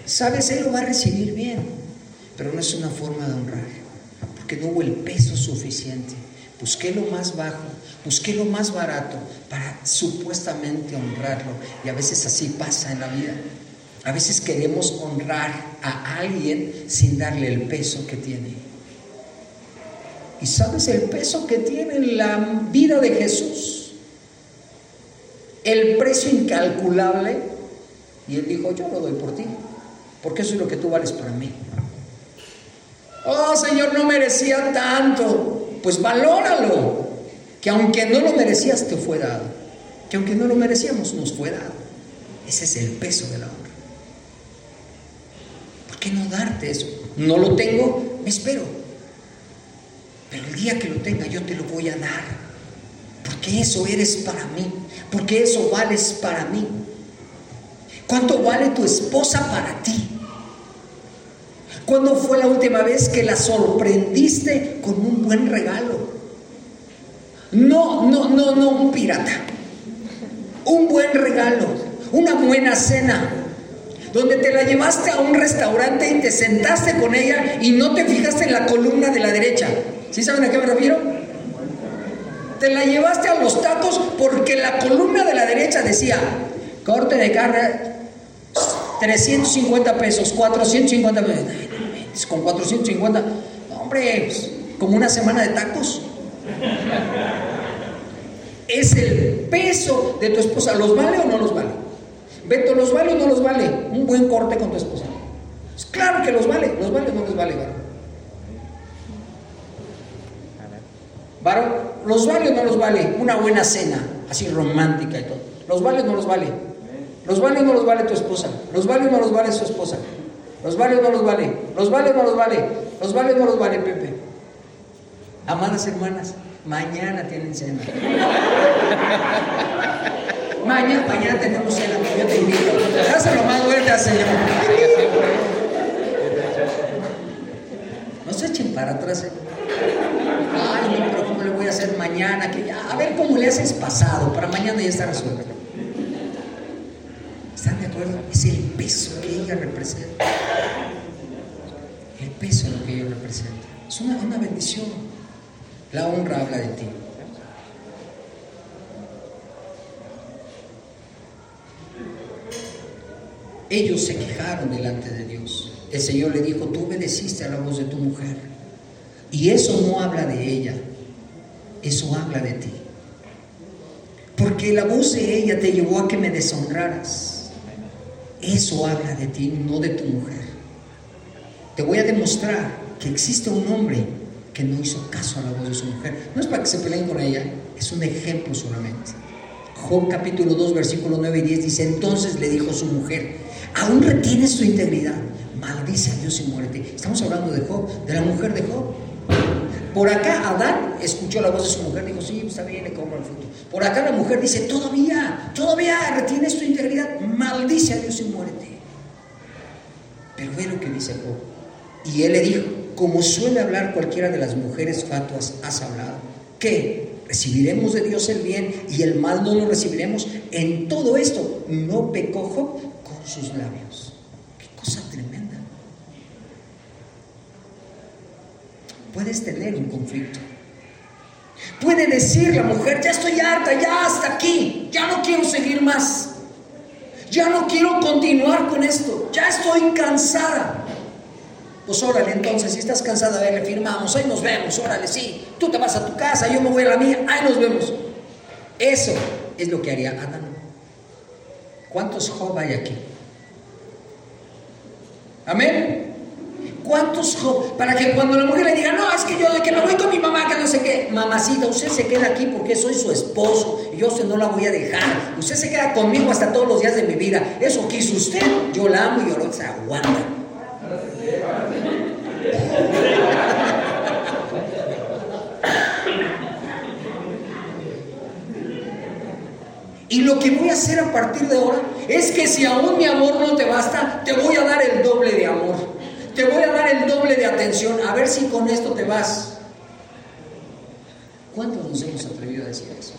Sabes, él lo va a recibir bien, pero no es una forma de honrar, porque no hubo el peso suficiente. Busqué lo más bajo, busqué lo más barato para supuestamente honrarlo. Y a veces así pasa en la vida. A veces queremos honrar a alguien sin darle el peso que tiene. ¿Y sabes el peso que tiene la vida de Jesús? El precio incalculable. Y él dijo, yo lo doy por ti, porque eso es lo que tú vales para mí. Oh Señor, no merecía tanto. Pues valóralo, que aunque no lo merecías te fue dado. Que aunque no lo merecíamos nos fue dado. Ese es el peso de la honra qué no darte eso? No lo tengo, me espero. Pero el día que lo tenga yo te lo voy a dar. Porque eso eres para mí. Porque eso vales para mí. ¿Cuánto vale tu esposa para ti? ¿Cuándo fue la última vez que la sorprendiste con un buen regalo? No, no, no, no un pirata. Un buen regalo, una buena cena, donde te la llevaste a un restaurante y te sentaste con ella y no te fijaste en la columna de la derecha. ¿Sí saben a qué me refiero? Te la llevaste a los tacos porque la columna de la derecha decía, corte de carne, 350 pesos, 450 pesos. Con 450, hombre, como una semana de tacos. Es el peso de tu esposa. ¿Los vale o no los vale? Beto, ¿los vale o no los vale? Un buen corte con tu esposa. Pues claro que los vale, los vale o no los vale, varón. Varón, ¿los vale o no los vale? Una buena cena, así romántica y todo. ¿Los vale no los vale? ¿Los vale o no los vale tu esposa? ¿Los vale o no los vale su esposa? ¿Los vale o no los vale? ¿Los vale o no los vale? ¿Los vale o no los vale, Pepe? Amadas hermanas, mañana tienen cena. Mañana, mañana tenemos cena, yo te invito. Dáselo más fuerte Señor. No se echen para atrás. ¿eh? Ay, pero ¿cómo le voy a hacer mañana? Que a ver cómo le haces pasado, para mañana ya está resuelto. ¿Están de acuerdo? Es el peso que ella representa. El peso de lo que ella representa. Es una bendición. La honra habla de ti. Ellos se quejaron delante de Dios. El Señor le dijo, tú obedeciste a la voz de tu mujer. Y eso no habla de ella, eso habla de ti. Porque la voz de ella te llevó a que me deshonraras. Eso habla de ti, no de tu mujer. Te voy a demostrar que existe un hombre que no hizo caso a la voz de su mujer. No es para que se peleen con ella, es un ejemplo solamente. Job capítulo 2, versículo 9 y 10 dice, entonces le dijo su mujer, aún retienes tu integridad, maldice a Dios y muérete. Estamos hablando de Job, de la mujer de Job. Por acá Adán escuchó la voz de su mujer, dijo, sí, está bien, le compro el fruto. Por acá la mujer dice, todavía, todavía retienes tu integridad, maldice a Dios y muérete. Pero ve lo que dice Job. Y él le dijo, como suele hablar cualquiera de las mujeres fatuas, has hablado. ¿Qué? recibiremos de Dios el bien y el mal no lo recibiremos. En todo esto no pecó Job sus labios. Qué cosa tremenda. Puedes tener un conflicto. Puede decir la mujer, ya estoy harta, ya hasta aquí, ya no quiero seguir más. Ya no quiero continuar con esto, ya estoy cansada. Pues órale, entonces, si estás cansada, ver, le firmamos, ahí nos vemos, órale, sí. Tú te vas a tu casa, yo me voy a la mía, ahí nos vemos. Eso es lo que haría Adán. ¿Cuántos Job hay aquí? Amén. ¿Cuántos Para que cuando la mujer le diga, no, es que yo que me voy con mi mamá, que no sé qué, mamacita, usted se queda aquí porque soy su esposo y yo usted no la voy a dejar. Usted se queda conmigo hasta todos los días de mi vida. Eso quiso usted, yo la amo y ahora se aguanta. Y lo que voy a hacer a partir de ahora es que si aún mi amor no te basta, te voy a dar el doble de amor. Te voy a dar el doble de atención. A ver si con esto te vas. ¿Cuántos nos hemos atrevido a decir eso?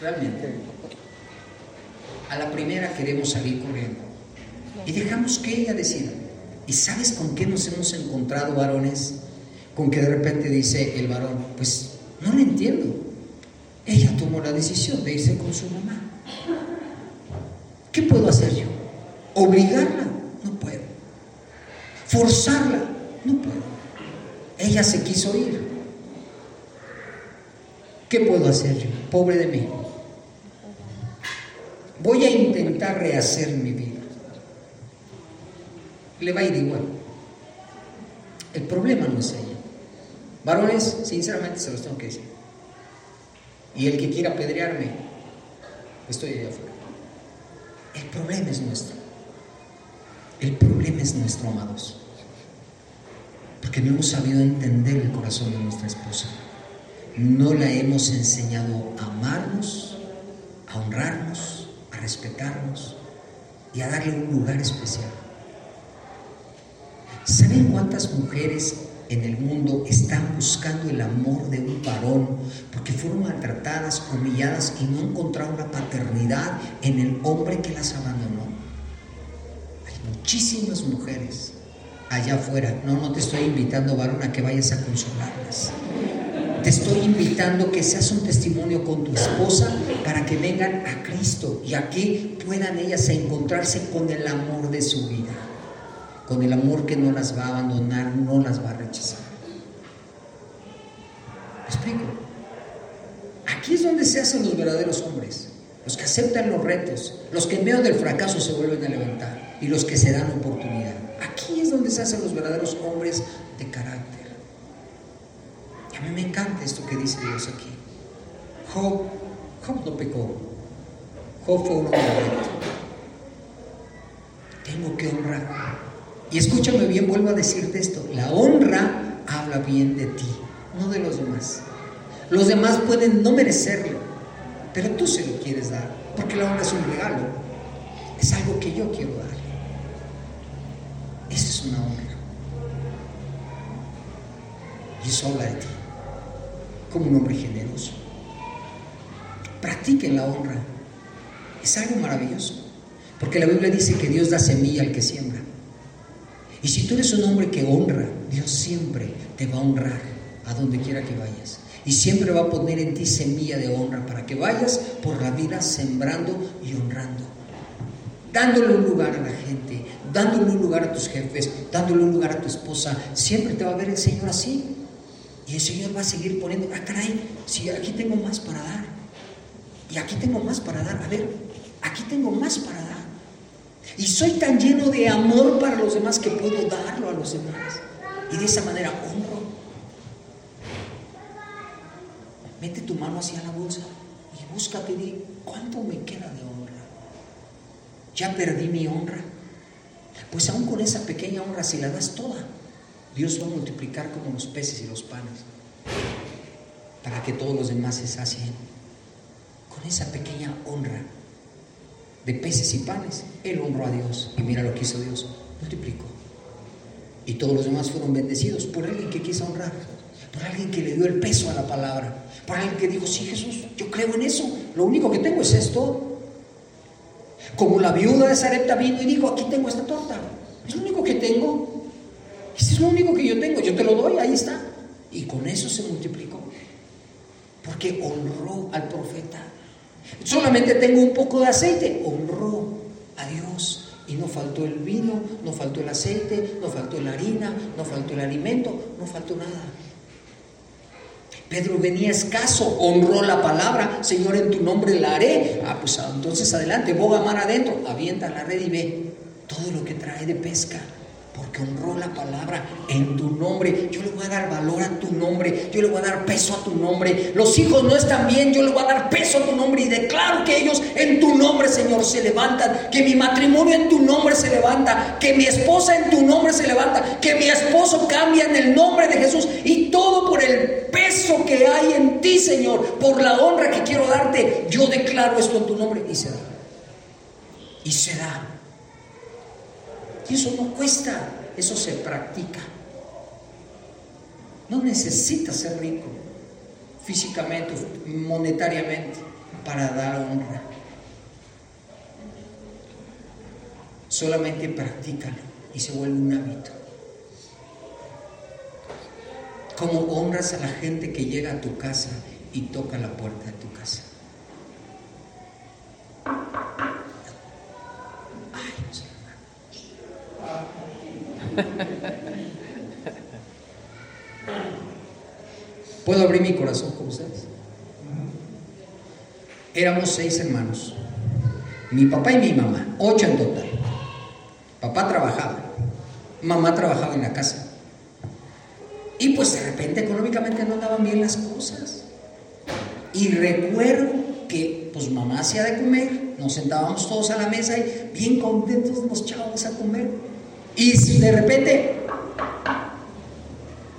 Realmente. A la primera queremos salir corriendo. Y dejamos que ella decida. ¿Y sabes con qué nos hemos encontrado, varones? Con que de repente dice el varón, pues no lo entiendo. Ella tomó la decisión de irse con su mamá. ¿Qué puedo hacer yo? ¿Obligarla? No puedo. ¿Forzarla? No puedo. Ella se quiso ir. ¿Qué puedo hacer yo? Pobre de mí. Voy a intentar rehacer mi vida. Le va a ir igual. El problema no es ella. Varones, sinceramente se los tengo que decir. Y el que quiera apedrearme, estoy allá afuera. El problema es nuestro. El problema es nuestro, amados. Porque no hemos sabido entender el corazón de nuestra esposa. No la hemos enseñado a amarnos, a honrarnos, a respetarnos y a darle un lugar especial. ¿Saben cuántas mujeres en el mundo están buscando el amor de un varón porque fueron maltratadas, humilladas y no encontraron la paternidad en el hombre que las abandonó. Hay muchísimas mujeres allá afuera. No, no te estoy invitando, varón, a que vayas a consolarlas. Te estoy invitando que seas un testimonio con tu esposa para que vengan a Cristo y aquí puedan ellas encontrarse con el amor de su vida con el amor que no las va a abandonar, no las va a rechazar. ¿Me explico? Aquí es donde se hacen los verdaderos hombres, los que aceptan los retos, los que en medio del fracaso se vuelven a levantar y los que se dan oportunidad. Aquí es donde se hacen los verdaderos hombres de carácter. Y a mí me encanta esto que dice Dios aquí. Job, Job no pecó. Job fue un hombre recto. Tengo que honrar y escúchame bien, vuelvo a decirte esto, la honra habla bien de ti, no de los demás. Los demás pueden no merecerlo, pero tú se lo quieres dar, porque la honra es un regalo, es algo que yo quiero dar. Esa es una honra. Y eso habla de ti, como un hombre generoso. Practiquen la honra. Es algo maravilloso, porque la Biblia dice que Dios da semilla al que siembra. Y si tú eres un hombre que honra, Dios siempre te va a honrar a donde quiera que vayas. Y siempre va a poner en ti semilla de honra para que vayas por la vida sembrando y honrando. Dándole un lugar a la gente, dándole un lugar a tus jefes, dándole un lugar a tu esposa. Siempre te va a ver el Señor así. Y el Señor va a seguir poniendo, ah, caray, si aquí tengo más para dar. Y aquí tengo más para dar. A ver, aquí tengo más para dar. Y soy tan lleno de amor para los demás que puedo darlo a los demás. Y de esa manera honro. Mete tu mano hacia la bolsa y búscate de cuánto me queda de honra. Ya perdí mi honra. Pues aún con esa pequeña honra, si la das toda, Dios va a multiplicar como los peces y los panes para que todos los demás se sacien con esa pequeña honra de peces y panes, él honró a Dios. Y mira lo que hizo Dios, multiplicó. Y todos los demás fueron bendecidos por alguien que quiso honrar, por alguien que le dio el peso a la palabra, por alguien que dijo, sí Jesús, yo creo en eso, lo único que tengo es esto. Como la viuda de Sarepta vino y dijo, aquí tengo esta torta, es lo único que tengo, este es lo único que yo tengo, yo te lo doy, ahí está. Y con eso se multiplicó, porque honró al profeta. Solamente tengo un poco de aceite. Honró a Dios. Y no faltó el vino, no faltó el aceite, no faltó la harina, no faltó el alimento, no faltó nada. Pedro venía escaso, honró la palabra, Señor, en tu nombre la haré. Ah, pues entonces adelante, boga mar adentro, avienta la red y ve todo lo que trae de pesca. Porque honró la palabra en tu nombre. Yo le voy a dar valor a tu nombre, yo le voy a dar peso a tu nombre. Los hijos no están bien, yo le voy a dar peso a tu nombre y declaro que ellos en tu nombre, Señor, se levantan, que mi matrimonio en tu nombre se levanta, que mi esposa en tu nombre se levanta, que mi esposo cambia en el nombre de Jesús y todo por el peso que hay en ti, Señor, por la honra que quiero darte. Yo declaro esto en tu nombre y se da. Y se da. Y eso no cuesta, eso se practica. No necesitas ser rico físicamente, monetariamente, para dar honra. Solamente practícalo y se vuelve un hábito. Como honras a la gente que llega a tu casa y toca la puerta de tu casa. ¿Puedo abrir mi corazón con ustedes? Éramos seis hermanos. Mi papá y mi mamá, ocho en total. Papá trabajaba, mamá trabajaba en la casa. Y pues de repente económicamente no andaban bien las cosas. Y recuerdo que pues mamá hacía de comer, nos sentábamos todos a la mesa y bien contentos nos echábamos a comer. Y de repente,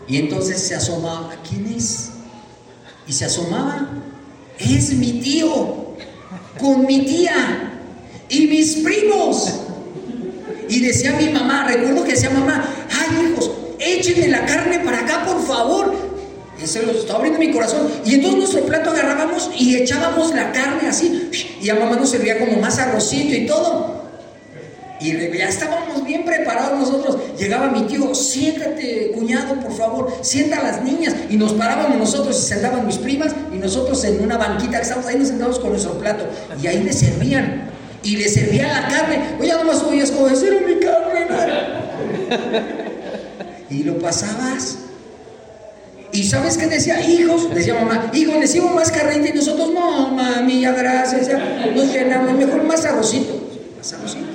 y entonces se asomaba, ¿quién es? Y se asomaba, es mi tío, con mi tía y mis primos. Y decía mi mamá, recuerdo que decía mamá, ay hijos, échenme la carne para acá, por favor. Se lo estaba abriendo mi corazón. Y entonces nuestro plato agarrábamos y echábamos la carne así. Y a mamá nos servía como más arrocito y todo. Y ya estábamos bien preparados nosotros. Llegaba mi tío, siéntate, cuñado, por favor, sienta a las niñas. Y nos parábamos nosotros y sentaban mis primas y nosotros en una banquita que estábamos ahí nos sentábamos con nuestro plato. Y ahí le servían. Y le servían la carne. Oye, nomás oías como decir mi carne. y lo pasabas. Y sabes qué decía, hijos, decía mamá, hijos, les sirvo más carne y nosotros, no, mami, ya gracias, ya nos llenamos, mejor más arrocito. Más arrocito.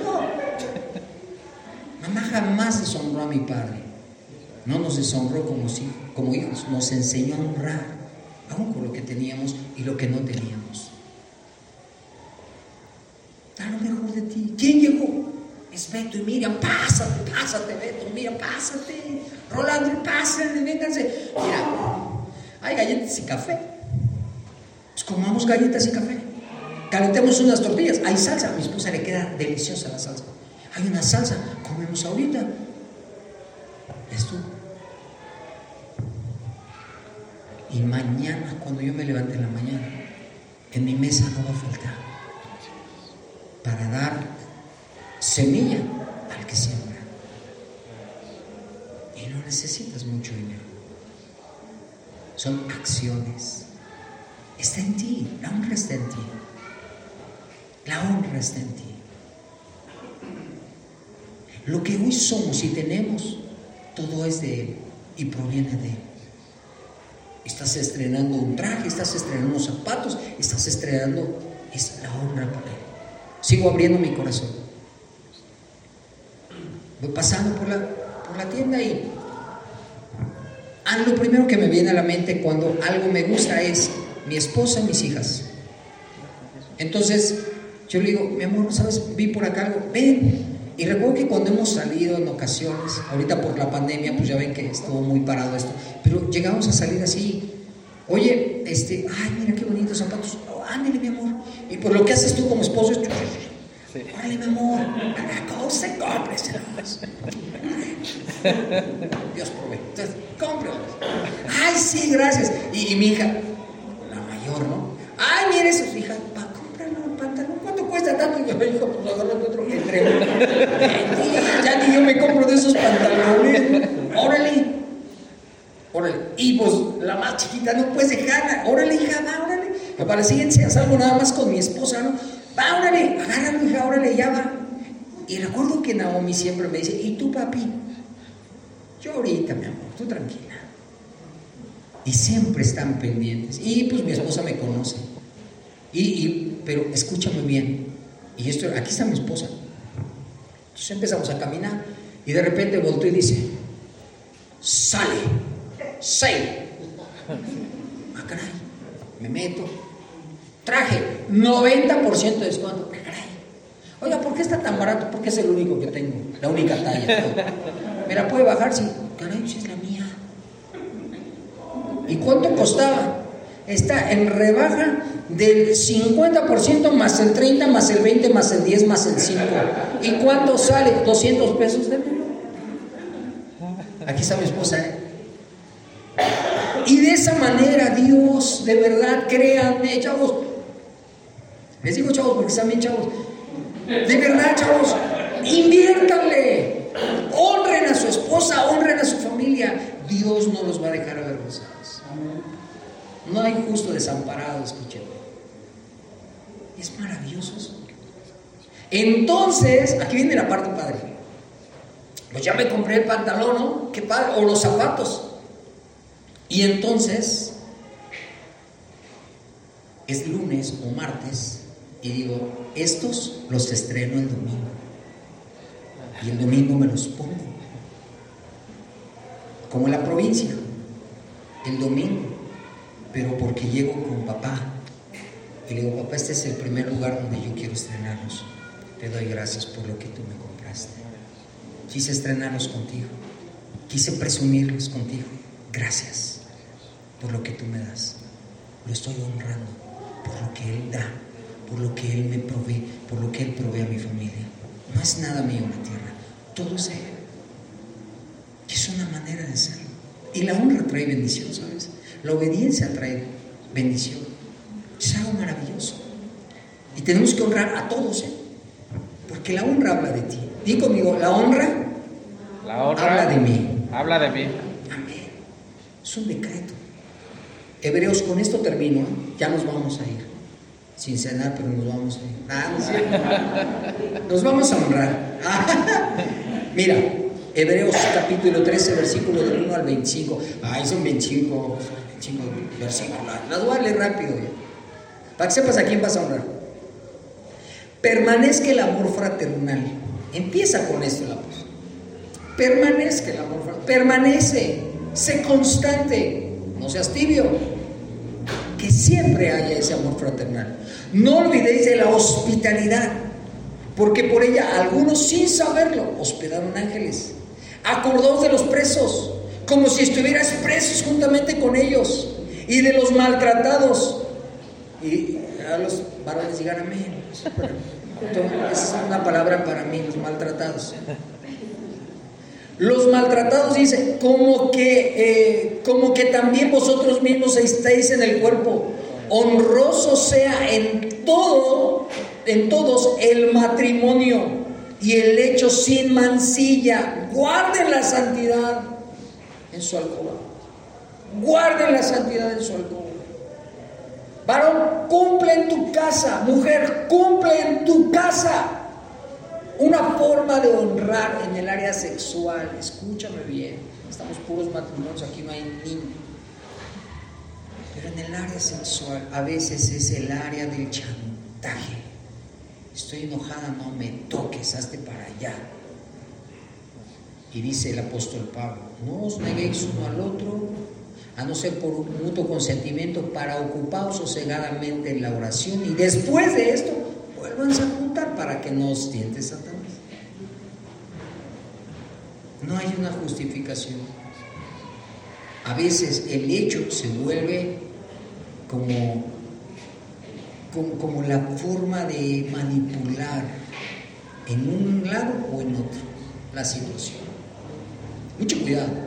Mamá jamás deshonró a mi padre. No nos deshonró como, como hijos, nos enseñó a honrar, aún con lo que teníamos y lo que no teníamos. Da lo mejor de ti. ¿Quién llegó? Es Beto y Miriam, pásate, pásate, Beto, Miriam, pásate. Rolando, pásate, vénganse. Mira, hay galletas y café. Pues comamos galletas y café. Calentemos unas tortillas. Hay salsa. A mi esposa le queda deliciosa la salsa. Hay una salsa. Comemos ahorita. Es tú. Y mañana, cuando yo me levante en la mañana, en mi mesa no va a faltar para dar semilla al que siembra. Y no necesitas mucho dinero. Son acciones. Está en ti, la honra está en ti. La honra está en ti. Lo que hoy somos y tenemos, todo es de Él y proviene de Él. Estás estrenando un traje, estás estrenando unos zapatos, estás estrenando, es la honra para Él. Sigo abriendo mi corazón. Voy pasando por la, por la tienda y lo primero que me viene a la mente cuando algo me gusta es mi esposa y mis hijas. Entonces yo le digo, mi amor, ¿sabes? Vi por acá algo, ven. Y recuerdo que cuando hemos salido en ocasiones, ahorita por la pandemia, pues ya ven que estuvo muy parado esto, pero llegamos a salir así, oye, este, ay, mira qué bonitos zapatos, oh, ándale, mi amor. Y por lo que haces tú como esposo es, órale, mi amor, se cómpreselos. Dios provee. Entonces, cómprelos. Ay, sí, gracias. Y, y mi hija, la mayor, ¿no? Ay, mire eso, hija, pa, cómpralo, pantalón. ¿Cuánto cuesta tanto? Y yo, hijo, pues agárrate otro que entre. ya ni yo me compro de esos pantalones. Órale. Órale. Y pues la más chiquita no puedes dejarla. Órale, hija, va, órale. Para la siguiente haz algo nada más con mi esposa, ¿no? Va, órale, agárralo, hija, órale, ya va. Y recuerdo que Naomi siempre me dice, ¿y tú, papi? Yo ahorita, mi amor, tú tranquila. Y siempre están pendientes. Y pues mi esposa me conoce. Y, pero escúchame bien. Y esto, aquí está mi esposa. Entonces empezamos a caminar. Y de repente volteó y dice, sale, say. Ah, caray, me meto. Traje 90% de descuento. Ah, caray. Oiga, ¿por qué está tan barato? Porque es el único que tengo, la única talla. ¿Me la puede bajar? Sí. Caray, si es la mía. ¿Y cuánto costaba? Está en rebaja del 50% más el 30 más el 20 más el 10 más el 5. ¿Y cuánto sale? 200 pesos de menos. Aquí está mi esposa. ¿eh? Y de esa manera Dios, de verdad, créanme, chavos. Les digo chavos porque están bien chavos. De verdad, chavos, inviértanle. Honren a su esposa, honren a su familia. Dios no los va a dejar avergonzados. No hay justo desamparado, escúchenme. Es maravilloso eso. Entonces, aquí viene la parte padre. Pues ya me compré el pantalón, ¿no? Qué padre, o los zapatos. Y entonces, es lunes o martes, y digo, estos los estreno el domingo. Y el domingo me los pongo. Como en la provincia, el domingo. Pero porque llego con papá. Y le digo, papá, este es el primer lugar donde yo quiero estrenarlos. Te doy gracias por lo que tú me compraste. Quise estrenarlos contigo. Quise presumirlos contigo. Gracias por lo que tú me das. Lo estoy honrando por lo que Él da, por lo que Él me provee, por lo que Él provee a mi familia. No es nada mío la tierra, todo es Él. Es una manera de serlo. Y la honra trae bendición, ¿sabes? La obediencia trae bendición. Es algo maravilloso. Y tenemos que honrar a todos, ¿eh? Porque la honra habla de ti. Di conmigo, la honra, La honra habla de mí. Habla de mí. Amén. Es un decreto. Hebreos, con esto termino. ¿eh? Ya nos vamos a ir. Sin cenar, pero nos vamos a ir. Ah, no. Nos vamos a honrar. Mira, Hebreos capítulo 13, versículo del 1 al 25. Ay, son 25, 25 versículos. Las voy a leer rápido. ya. Para que sepas a quién vas a honrar. Permanezca el amor fraternal. Empieza con esto el amor. Permanezca el amor fraternal. Permanece. Sé constante. No seas tibio. Que siempre haya ese amor fraternal. No olvidéis de la hospitalidad. Porque por ella algunos sin saberlo hospedaron ángeles. Acordaos de los presos, como si estuvieras presos juntamente con ellos. Y de los maltratados. Y a los varones digan amén. Es una palabra para mí, los maltratados. Los maltratados dice, como que, eh, como que también vosotros mismos estáis en el cuerpo. Honroso sea en todo, en todos el matrimonio y el hecho sin mancilla. Guarden la santidad en su alcoba. Guarden la santidad en su alcoba. Varón, cumple en tu casa. Mujer, cumple en tu casa. Una forma de honrar en el área sexual. Escúchame bien. Estamos puros matrimonios, aquí no hay niños. Pero en el área sexual a veces es el área del chantaje. Estoy enojada, no me toques, hazte para allá. Y dice el apóstol Pablo, no os neguéis uno al otro, a no ser por un mutuo consentimiento, para ocuparos sosegadamente en la oración. Y después de esto, vuélvanse a juntar para que no os tiente Satanás. No hay una justificación. A veces el hecho se vuelve como, como la forma de manipular en un lado o en otro la situación. Mucho cuidado.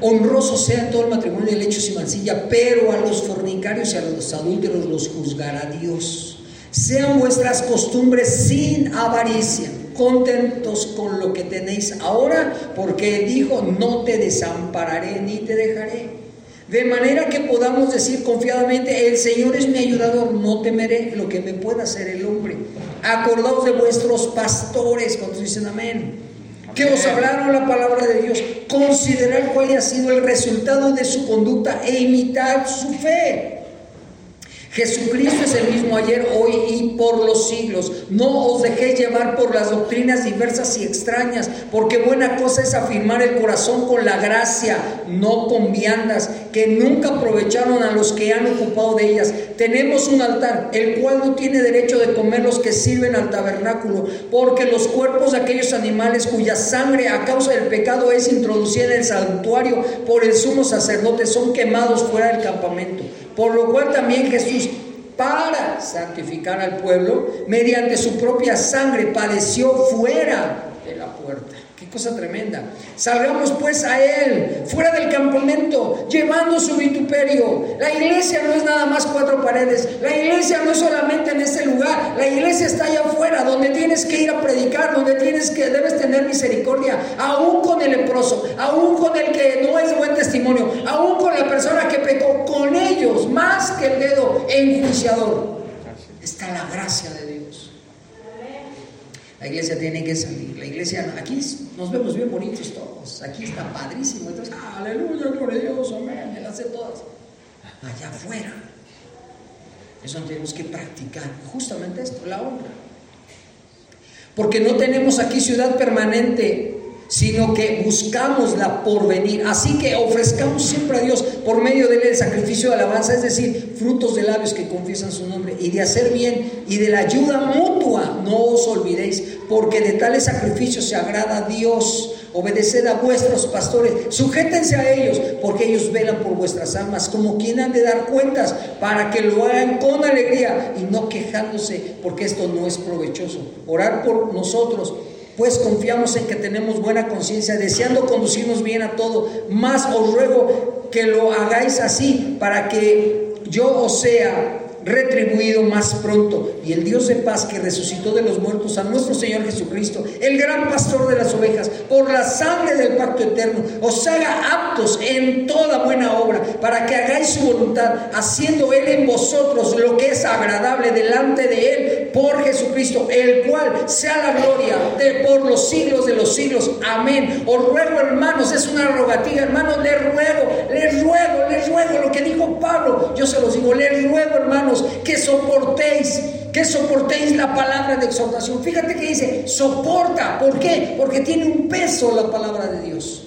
Honroso sea todo el matrimonio del hecho sin mancilla, pero a los fornicarios y a los adúlteros los juzgará Dios. Sean vuestras costumbres sin avaricia, contentos con lo que tenéis ahora, porque dijo, no te desampararé ni te dejaré. De manera que podamos decir confiadamente, el Señor es mi ayudador, no temeré lo que me pueda hacer el hombre. Acordaos de vuestros pastores, cuando dicen amén que os hablaron la palabra de Dios, considerar cuál ha sido el resultado de su conducta e imitar su fe. Jesucristo es el mismo ayer, hoy y por los siglos. No os dejéis llevar por las doctrinas diversas y extrañas, porque buena cosa es afirmar el corazón con la gracia, no con viandas, que nunca aprovecharon a los que han ocupado de ellas. Tenemos un altar, el cual no tiene derecho de comer los que sirven al tabernáculo, porque los cuerpos de aquellos animales cuya sangre a causa del pecado es introducida en el santuario por el sumo sacerdote son quemados fuera del campamento. Por lo cual también Jesús, para santificar al pueblo, mediante su propia sangre padeció fuera de la puerta cosa tremenda. Salgamos pues a Él, fuera del campamento, llevando su vituperio. La iglesia no es nada más cuatro paredes. La iglesia no es solamente en ese lugar. La iglesia está allá afuera, donde tienes que ir a predicar, donde tienes que, debes tener misericordia, aún con el leproso, aún con el que no es buen testimonio, aún con la persona que pecó, con ellos, más que el dedo enjuiciador. Está la gracia de Dios. La iglesia tiene que salir. La iglesia, aquí nos vemos bien bonitos todos. Aquí está padrísimo. Entonces, aleluya, gloria a Dios, amén. Me las sé todas. Allá afuera. Eso tenemos que practicar. Justamente esto, la honra. Porque no tenemos aquí ciudad permanente sino que buscamos la porvenir. Así que ofrezcamos siempre a Dios por medio de él el sacrificio de alabanza, es decir, frutos de labios que confiesan su nombre y de hacer bien y de la ayuda mutua. No os olvidéis, porque de tales sacrificios se agrada a Dios. Obedeced a vuestros pastores, sujétense a ellos, porque ellos velan por vuestras almas, como quien han de dar cuentas, para que lo hagan con alegría y no quejándose, porque esto no es provechoso. Orar por nosotros pues confiamos en que tenemos buena conciencia, deseando conducirnos bien a todo. Más os ruego que lo hagáis así, para que yo os sea retribuido más pronto. Y el Dios de paz que resucitó de los muertos a nuestro Señor Jesucristo, el gran pastor de las ovejas, por la sangre del pacto eterno, os haga aptos en toda buena obra, para que hagáis su voluntad, haciendo Él en vosotros lo que es agradable delante de Él, por Jesucristo, el cual sea la gloria de por los siglos de los siglos. Amén. Os ruego, hermanos, es una rogativa, hermanos, les ruego, les ruego, les ruego lo que dijo Pablo. Yo se los digo, les ruego, hermanos que soportéis, que soportéis la palabra de exhortación. Fíjate que dice, soporta. ¿Por qué? Porque tiene un peso la palabra de Dios.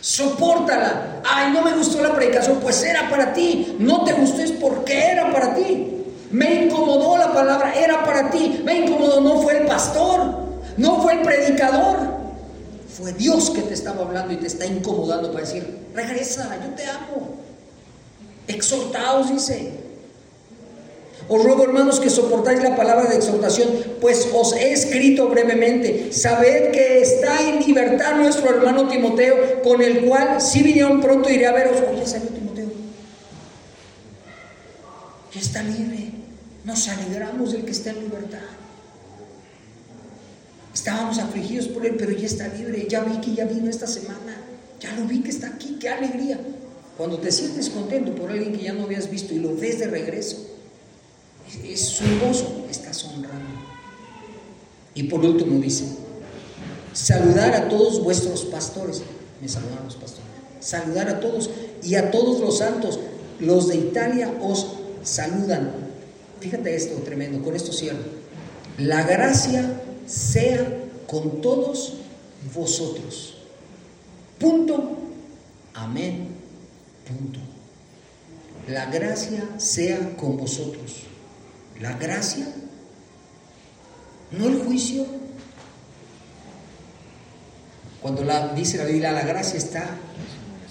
Sopórtala. Ay, no me gustó la predicación, pues era para ti. No te gustó es porque era para ti. Me incomodó la palabra, era para ti. Me incomodó, no fue el pastor, no fue el predicador. Fue Dios que te estaba hablando y te está incomodando para decir, regresa, yo te amo. Exhortaos, dice. Os ruego, hermanos, que soportáis la palabra de exhortación, pues os he escrito brevemente. Sabed que está en libertad nuestro hermano Timoteo, con el cual, si vinieron pronto, iré a veros. Oye, salió Timoteo. Ya está libre. Nos alegramos del que está en libertad. Estábamos afligidos por él, pero ya está libre. Ya vi que ya vino esta semana. Ya lo vi que está aquí. Qué alegría. Cuando te sientes contento por alguien que ya no habías visto y lo ves de regreso es su gozo, estás honrando. Y por último dice, saludar a todos vuestros pastores. Me saludaron los pastores. Saludar a todos y a todos los santos. Los de Italia os saludan. Fíjate esto tremendo, con esto cierro. La gracia sea con todos vosotros. Punto. Amén. Punto. La gracia sea con vosotros. La gracia, no el juicio. Cuando la, dice la Biblia, la gracia está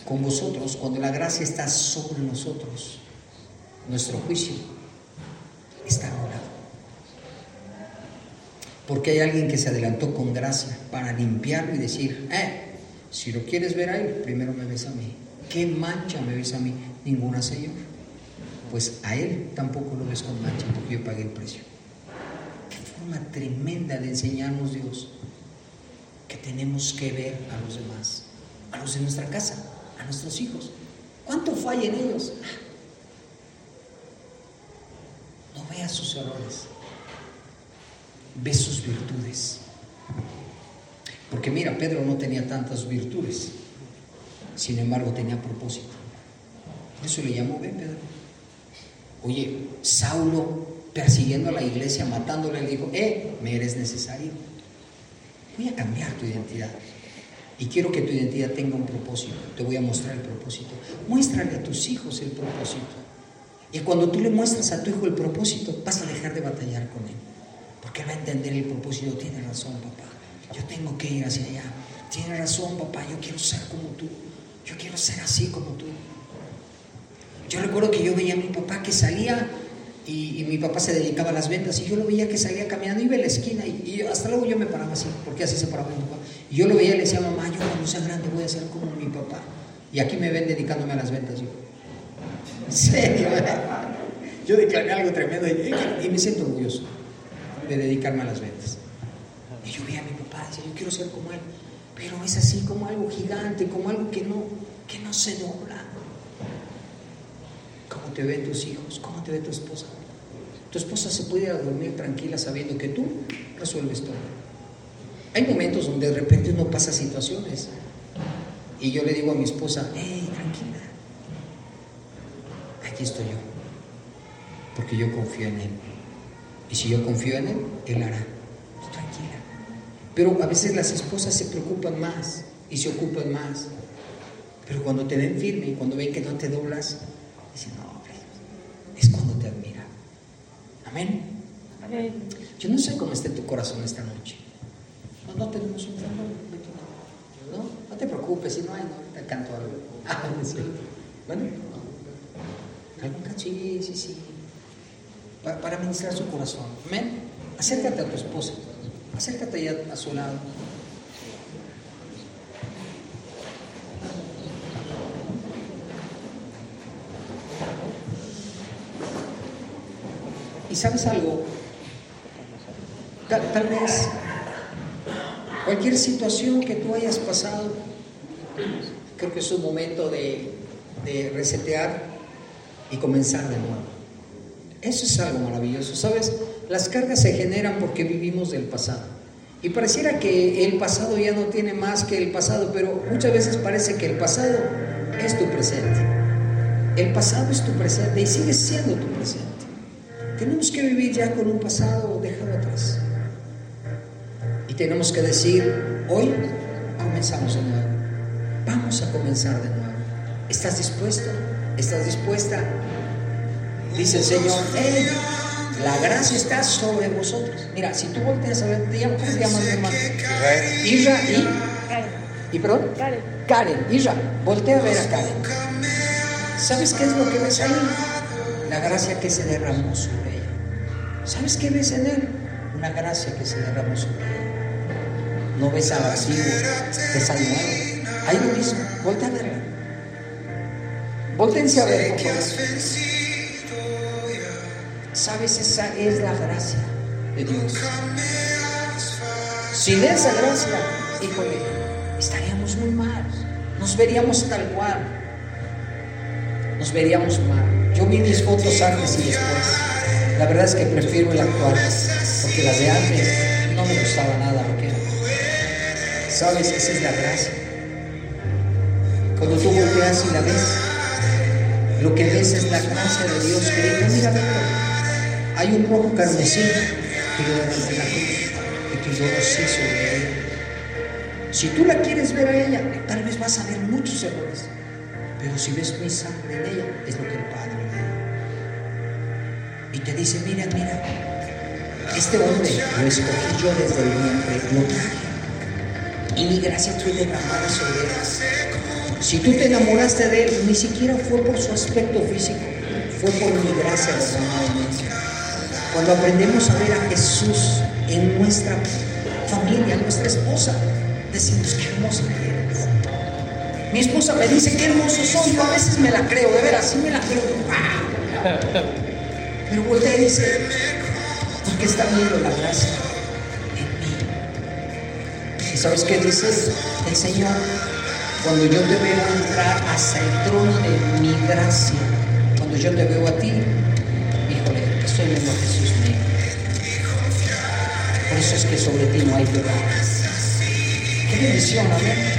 con vosotros, cuando la gracia está sobre nosotros, nuestro juicio está anulado. Porque hay alguien que se adelantó con gracia para limpiarlo y decir, eh, si lo quieres ver ahí, primero me ves a mí. ¿Qué mancha me ves a mí? Ninguna, Señor pues a él tampoco lo ves con mancha porque yo pagué el precio. Qué forma tremenda de enseñarnos Dios que tenemos que ver a los demás, a los de nuestra casa, a nuestros hijos. ¿Cuánto falla en ellos? No veas sus errores, ve sus virtudes. Porque mira, Pedro no tenía tantas virtudes, sin embargo tenía propósito. Eso le llamó, ven Pedro Oye, Saulo persiguiendo a la iglesia, matándola, le dijo, eh, me eres necesario. Voy a cambiar tu identidad. Y quiero que tu identidad tenga un propósito. Te voy a mostrar el propósito. Muéstrale a tus hijos el propósito. Y cuando tú le muestras a tu hijo el propósito, vas a dejar de batallar con él. Porque va a entender el propósito. Tiene razón, papá. Yo tengo que ir hacia allá. Tiene razón, papá. Yo quiero ser como tú. Yo quiero ser así como tú. Yo recuerdo que yo veía a mi papá que salía y, mi papá se dedicaba a las ventas y yo lo veía que salía caminando, iba a la esquina y, hasta luego yo me paraba así, porque así se paraba mi papá. Y yo lo veía y le decía, mamá, yo cuando sea grande voy a ser como mi papá. Y aquí me ven dedicándome a las ventas. Yo, en serio, yo declaré algo tremendo y, me siento orgulloso de dedicarme a las ventas. Y yo veía a mi papá, decía, yo quiero ser como él, pero es así como algo gigante, como algo que no, que no se dobla. ¿Cómo te ven tus hijos? ¿Cómo te ve tu esposa? Tu esposa se puede dormir tranquila sabiendo que tú resuelves todo. Hay momentos donde de repente uno pasa situaciones y yo le digo a mi esposa, hey, tranquila, aquí estoy yo, porque yo confío en Él. Y si yo confío en Él, Él hará. Tranquila. Pero a veces las esposas se preocupan más y se ocupan más. Pero cuando te ven firme y cuando ven que no te doblas, dicen, no, es cuando te admira. Amén. Yo no sé cómo esté tu corazón esta noche. No, no tenemos un. ¿no? No te preocupes, si no hay, no, te canto algo. Ah, sí. Bueno, sí, sí, sí. Para, para ministrar su corazón. Amén. Acércate a tu esposa. Acércate ya a su lado. Y sabes algo, tal, vez cualquier situación que tú hayas pasado, creo que es un momento de, de resetear y comenzar de nuevo. Eso es algo maravilloso. ¿Sabes? Las cargas se generan porque vivimos del pasado. Y pareciera que el pasado ya no tiene más que el pasado, pero muchas veces parece que el pasado es tu presente. El pasado es tu presente y sigue siendo tu presente. Tenemos que vivir ya con un pasado dejado atrás. Y tenemos que decir, hoy comenzamos de nuevo. Vamos a comenzar de nuevo. ¿Estás dispuesto? ¿Estás dispuesta? Dice el Señor, la gracia está sobre vosotros. Mira, si tú volteas a ver, ¿cómo te llamas hermano? Isra y... ¿Y perdón? Karen. Karen, Isra, voltea a ver a Karen. ¿Sabes qué es lo que ves ahí? La gracia que se derramó sobre ¿Sabes qué ves en él? Una gracia que se derramó sobre él. No ves al vacío, ves al nuevo. Ahí lo mismo, voltea a verla. Voltense a ver. ¿Sabes? Esa es la gracia de Dios. Sin esa gracia, híjole, estaríamos muy mal. Nos veríamos tal cual. Nos veríamos mal. Yo vi mis fotos antes y después. La verdad es que prefiero el actual, porque la de antes no me gustaba nada lo que era. ¿Sabes? Esa es la gracia. Cuando tú volteas y la ves, lo que ves es la gracia de Dios que dice, mira, hay un rojo carmesí que yo desde la cruz y que yo sí sobre ella. Si tú la quieres ver a ella, tal vez vas a ver muchos errores, pero si ves mi sangre en ella, es lo que el Padre y te dice, mira, mira, este hombre lo escogí yo desde el vientre, lo traje. Y mi gracia fue derramada sobre él. Si tú te enamoraste de él, ni siquiera fue por su aspecto físico, fue por mi gracia derramada. Cuando aprendemos a ver a Jesús en nuestra familia, nuestra esposa, decimos qué hermosa eres. Mi esposa me dice qué hermoso soy, yo a veces me la creo, de veras, sí me la creo. Pero voltea y dice, porque está viendo la gracia en mí. ¿Y sabes qué dice el Señor? Cuando yo te veo entrar hasta el trono de mi gracia, cuando yo te veo a ti, híjole, estoy viendo a Jesús mío. Por eso es que sobre ti no hay pecado. Qué bendición, amén.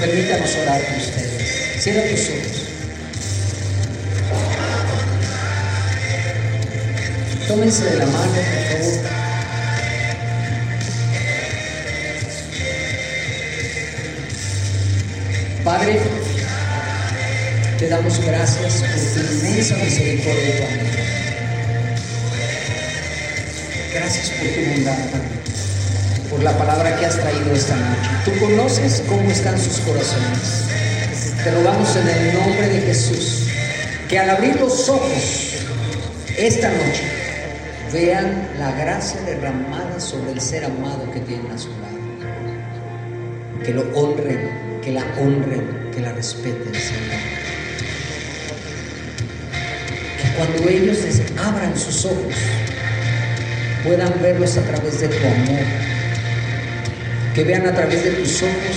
Permítanos orar con ustedes. Cierra tus ojos. Tómense de la mano, por favor. Padre, te damos gracias por tu inmensa misericordia y tu amor. Gracias por tu bondad, Padre, por la palabra que has traído esta noche. Tú conoces cómo están sus corazones. Te rogamos en el nombre de Jesús que al abrir los ojos esta noche vean la gracia derramada sobre el ser amado que tienen a su lado. Que lo honren, que la honren, que la respeten, Señor. Que cuando ellos les abran sus ojos, puedan verlos a través de tu amor. Que vean a través de tus ojos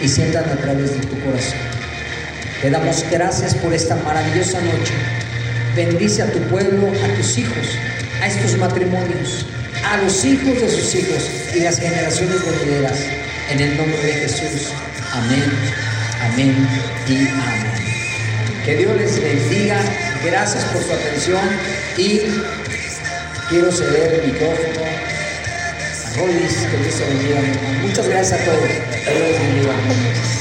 y sientan a través de tu corazón. Te damos gracias por esta maravillosa noche. Bendice a tu pueblo, a tus hijos, a estos matrimonios, a los hijos de sus hijos y las generaciones venideras. En el nombre de Jesús. Amén, amén y amén. Que Dios les bendiga. Gracias por su atención y quiero ceder el micrófono a que Dios te bendiga. Muchas gracias a todos. Que Dios les bendiga.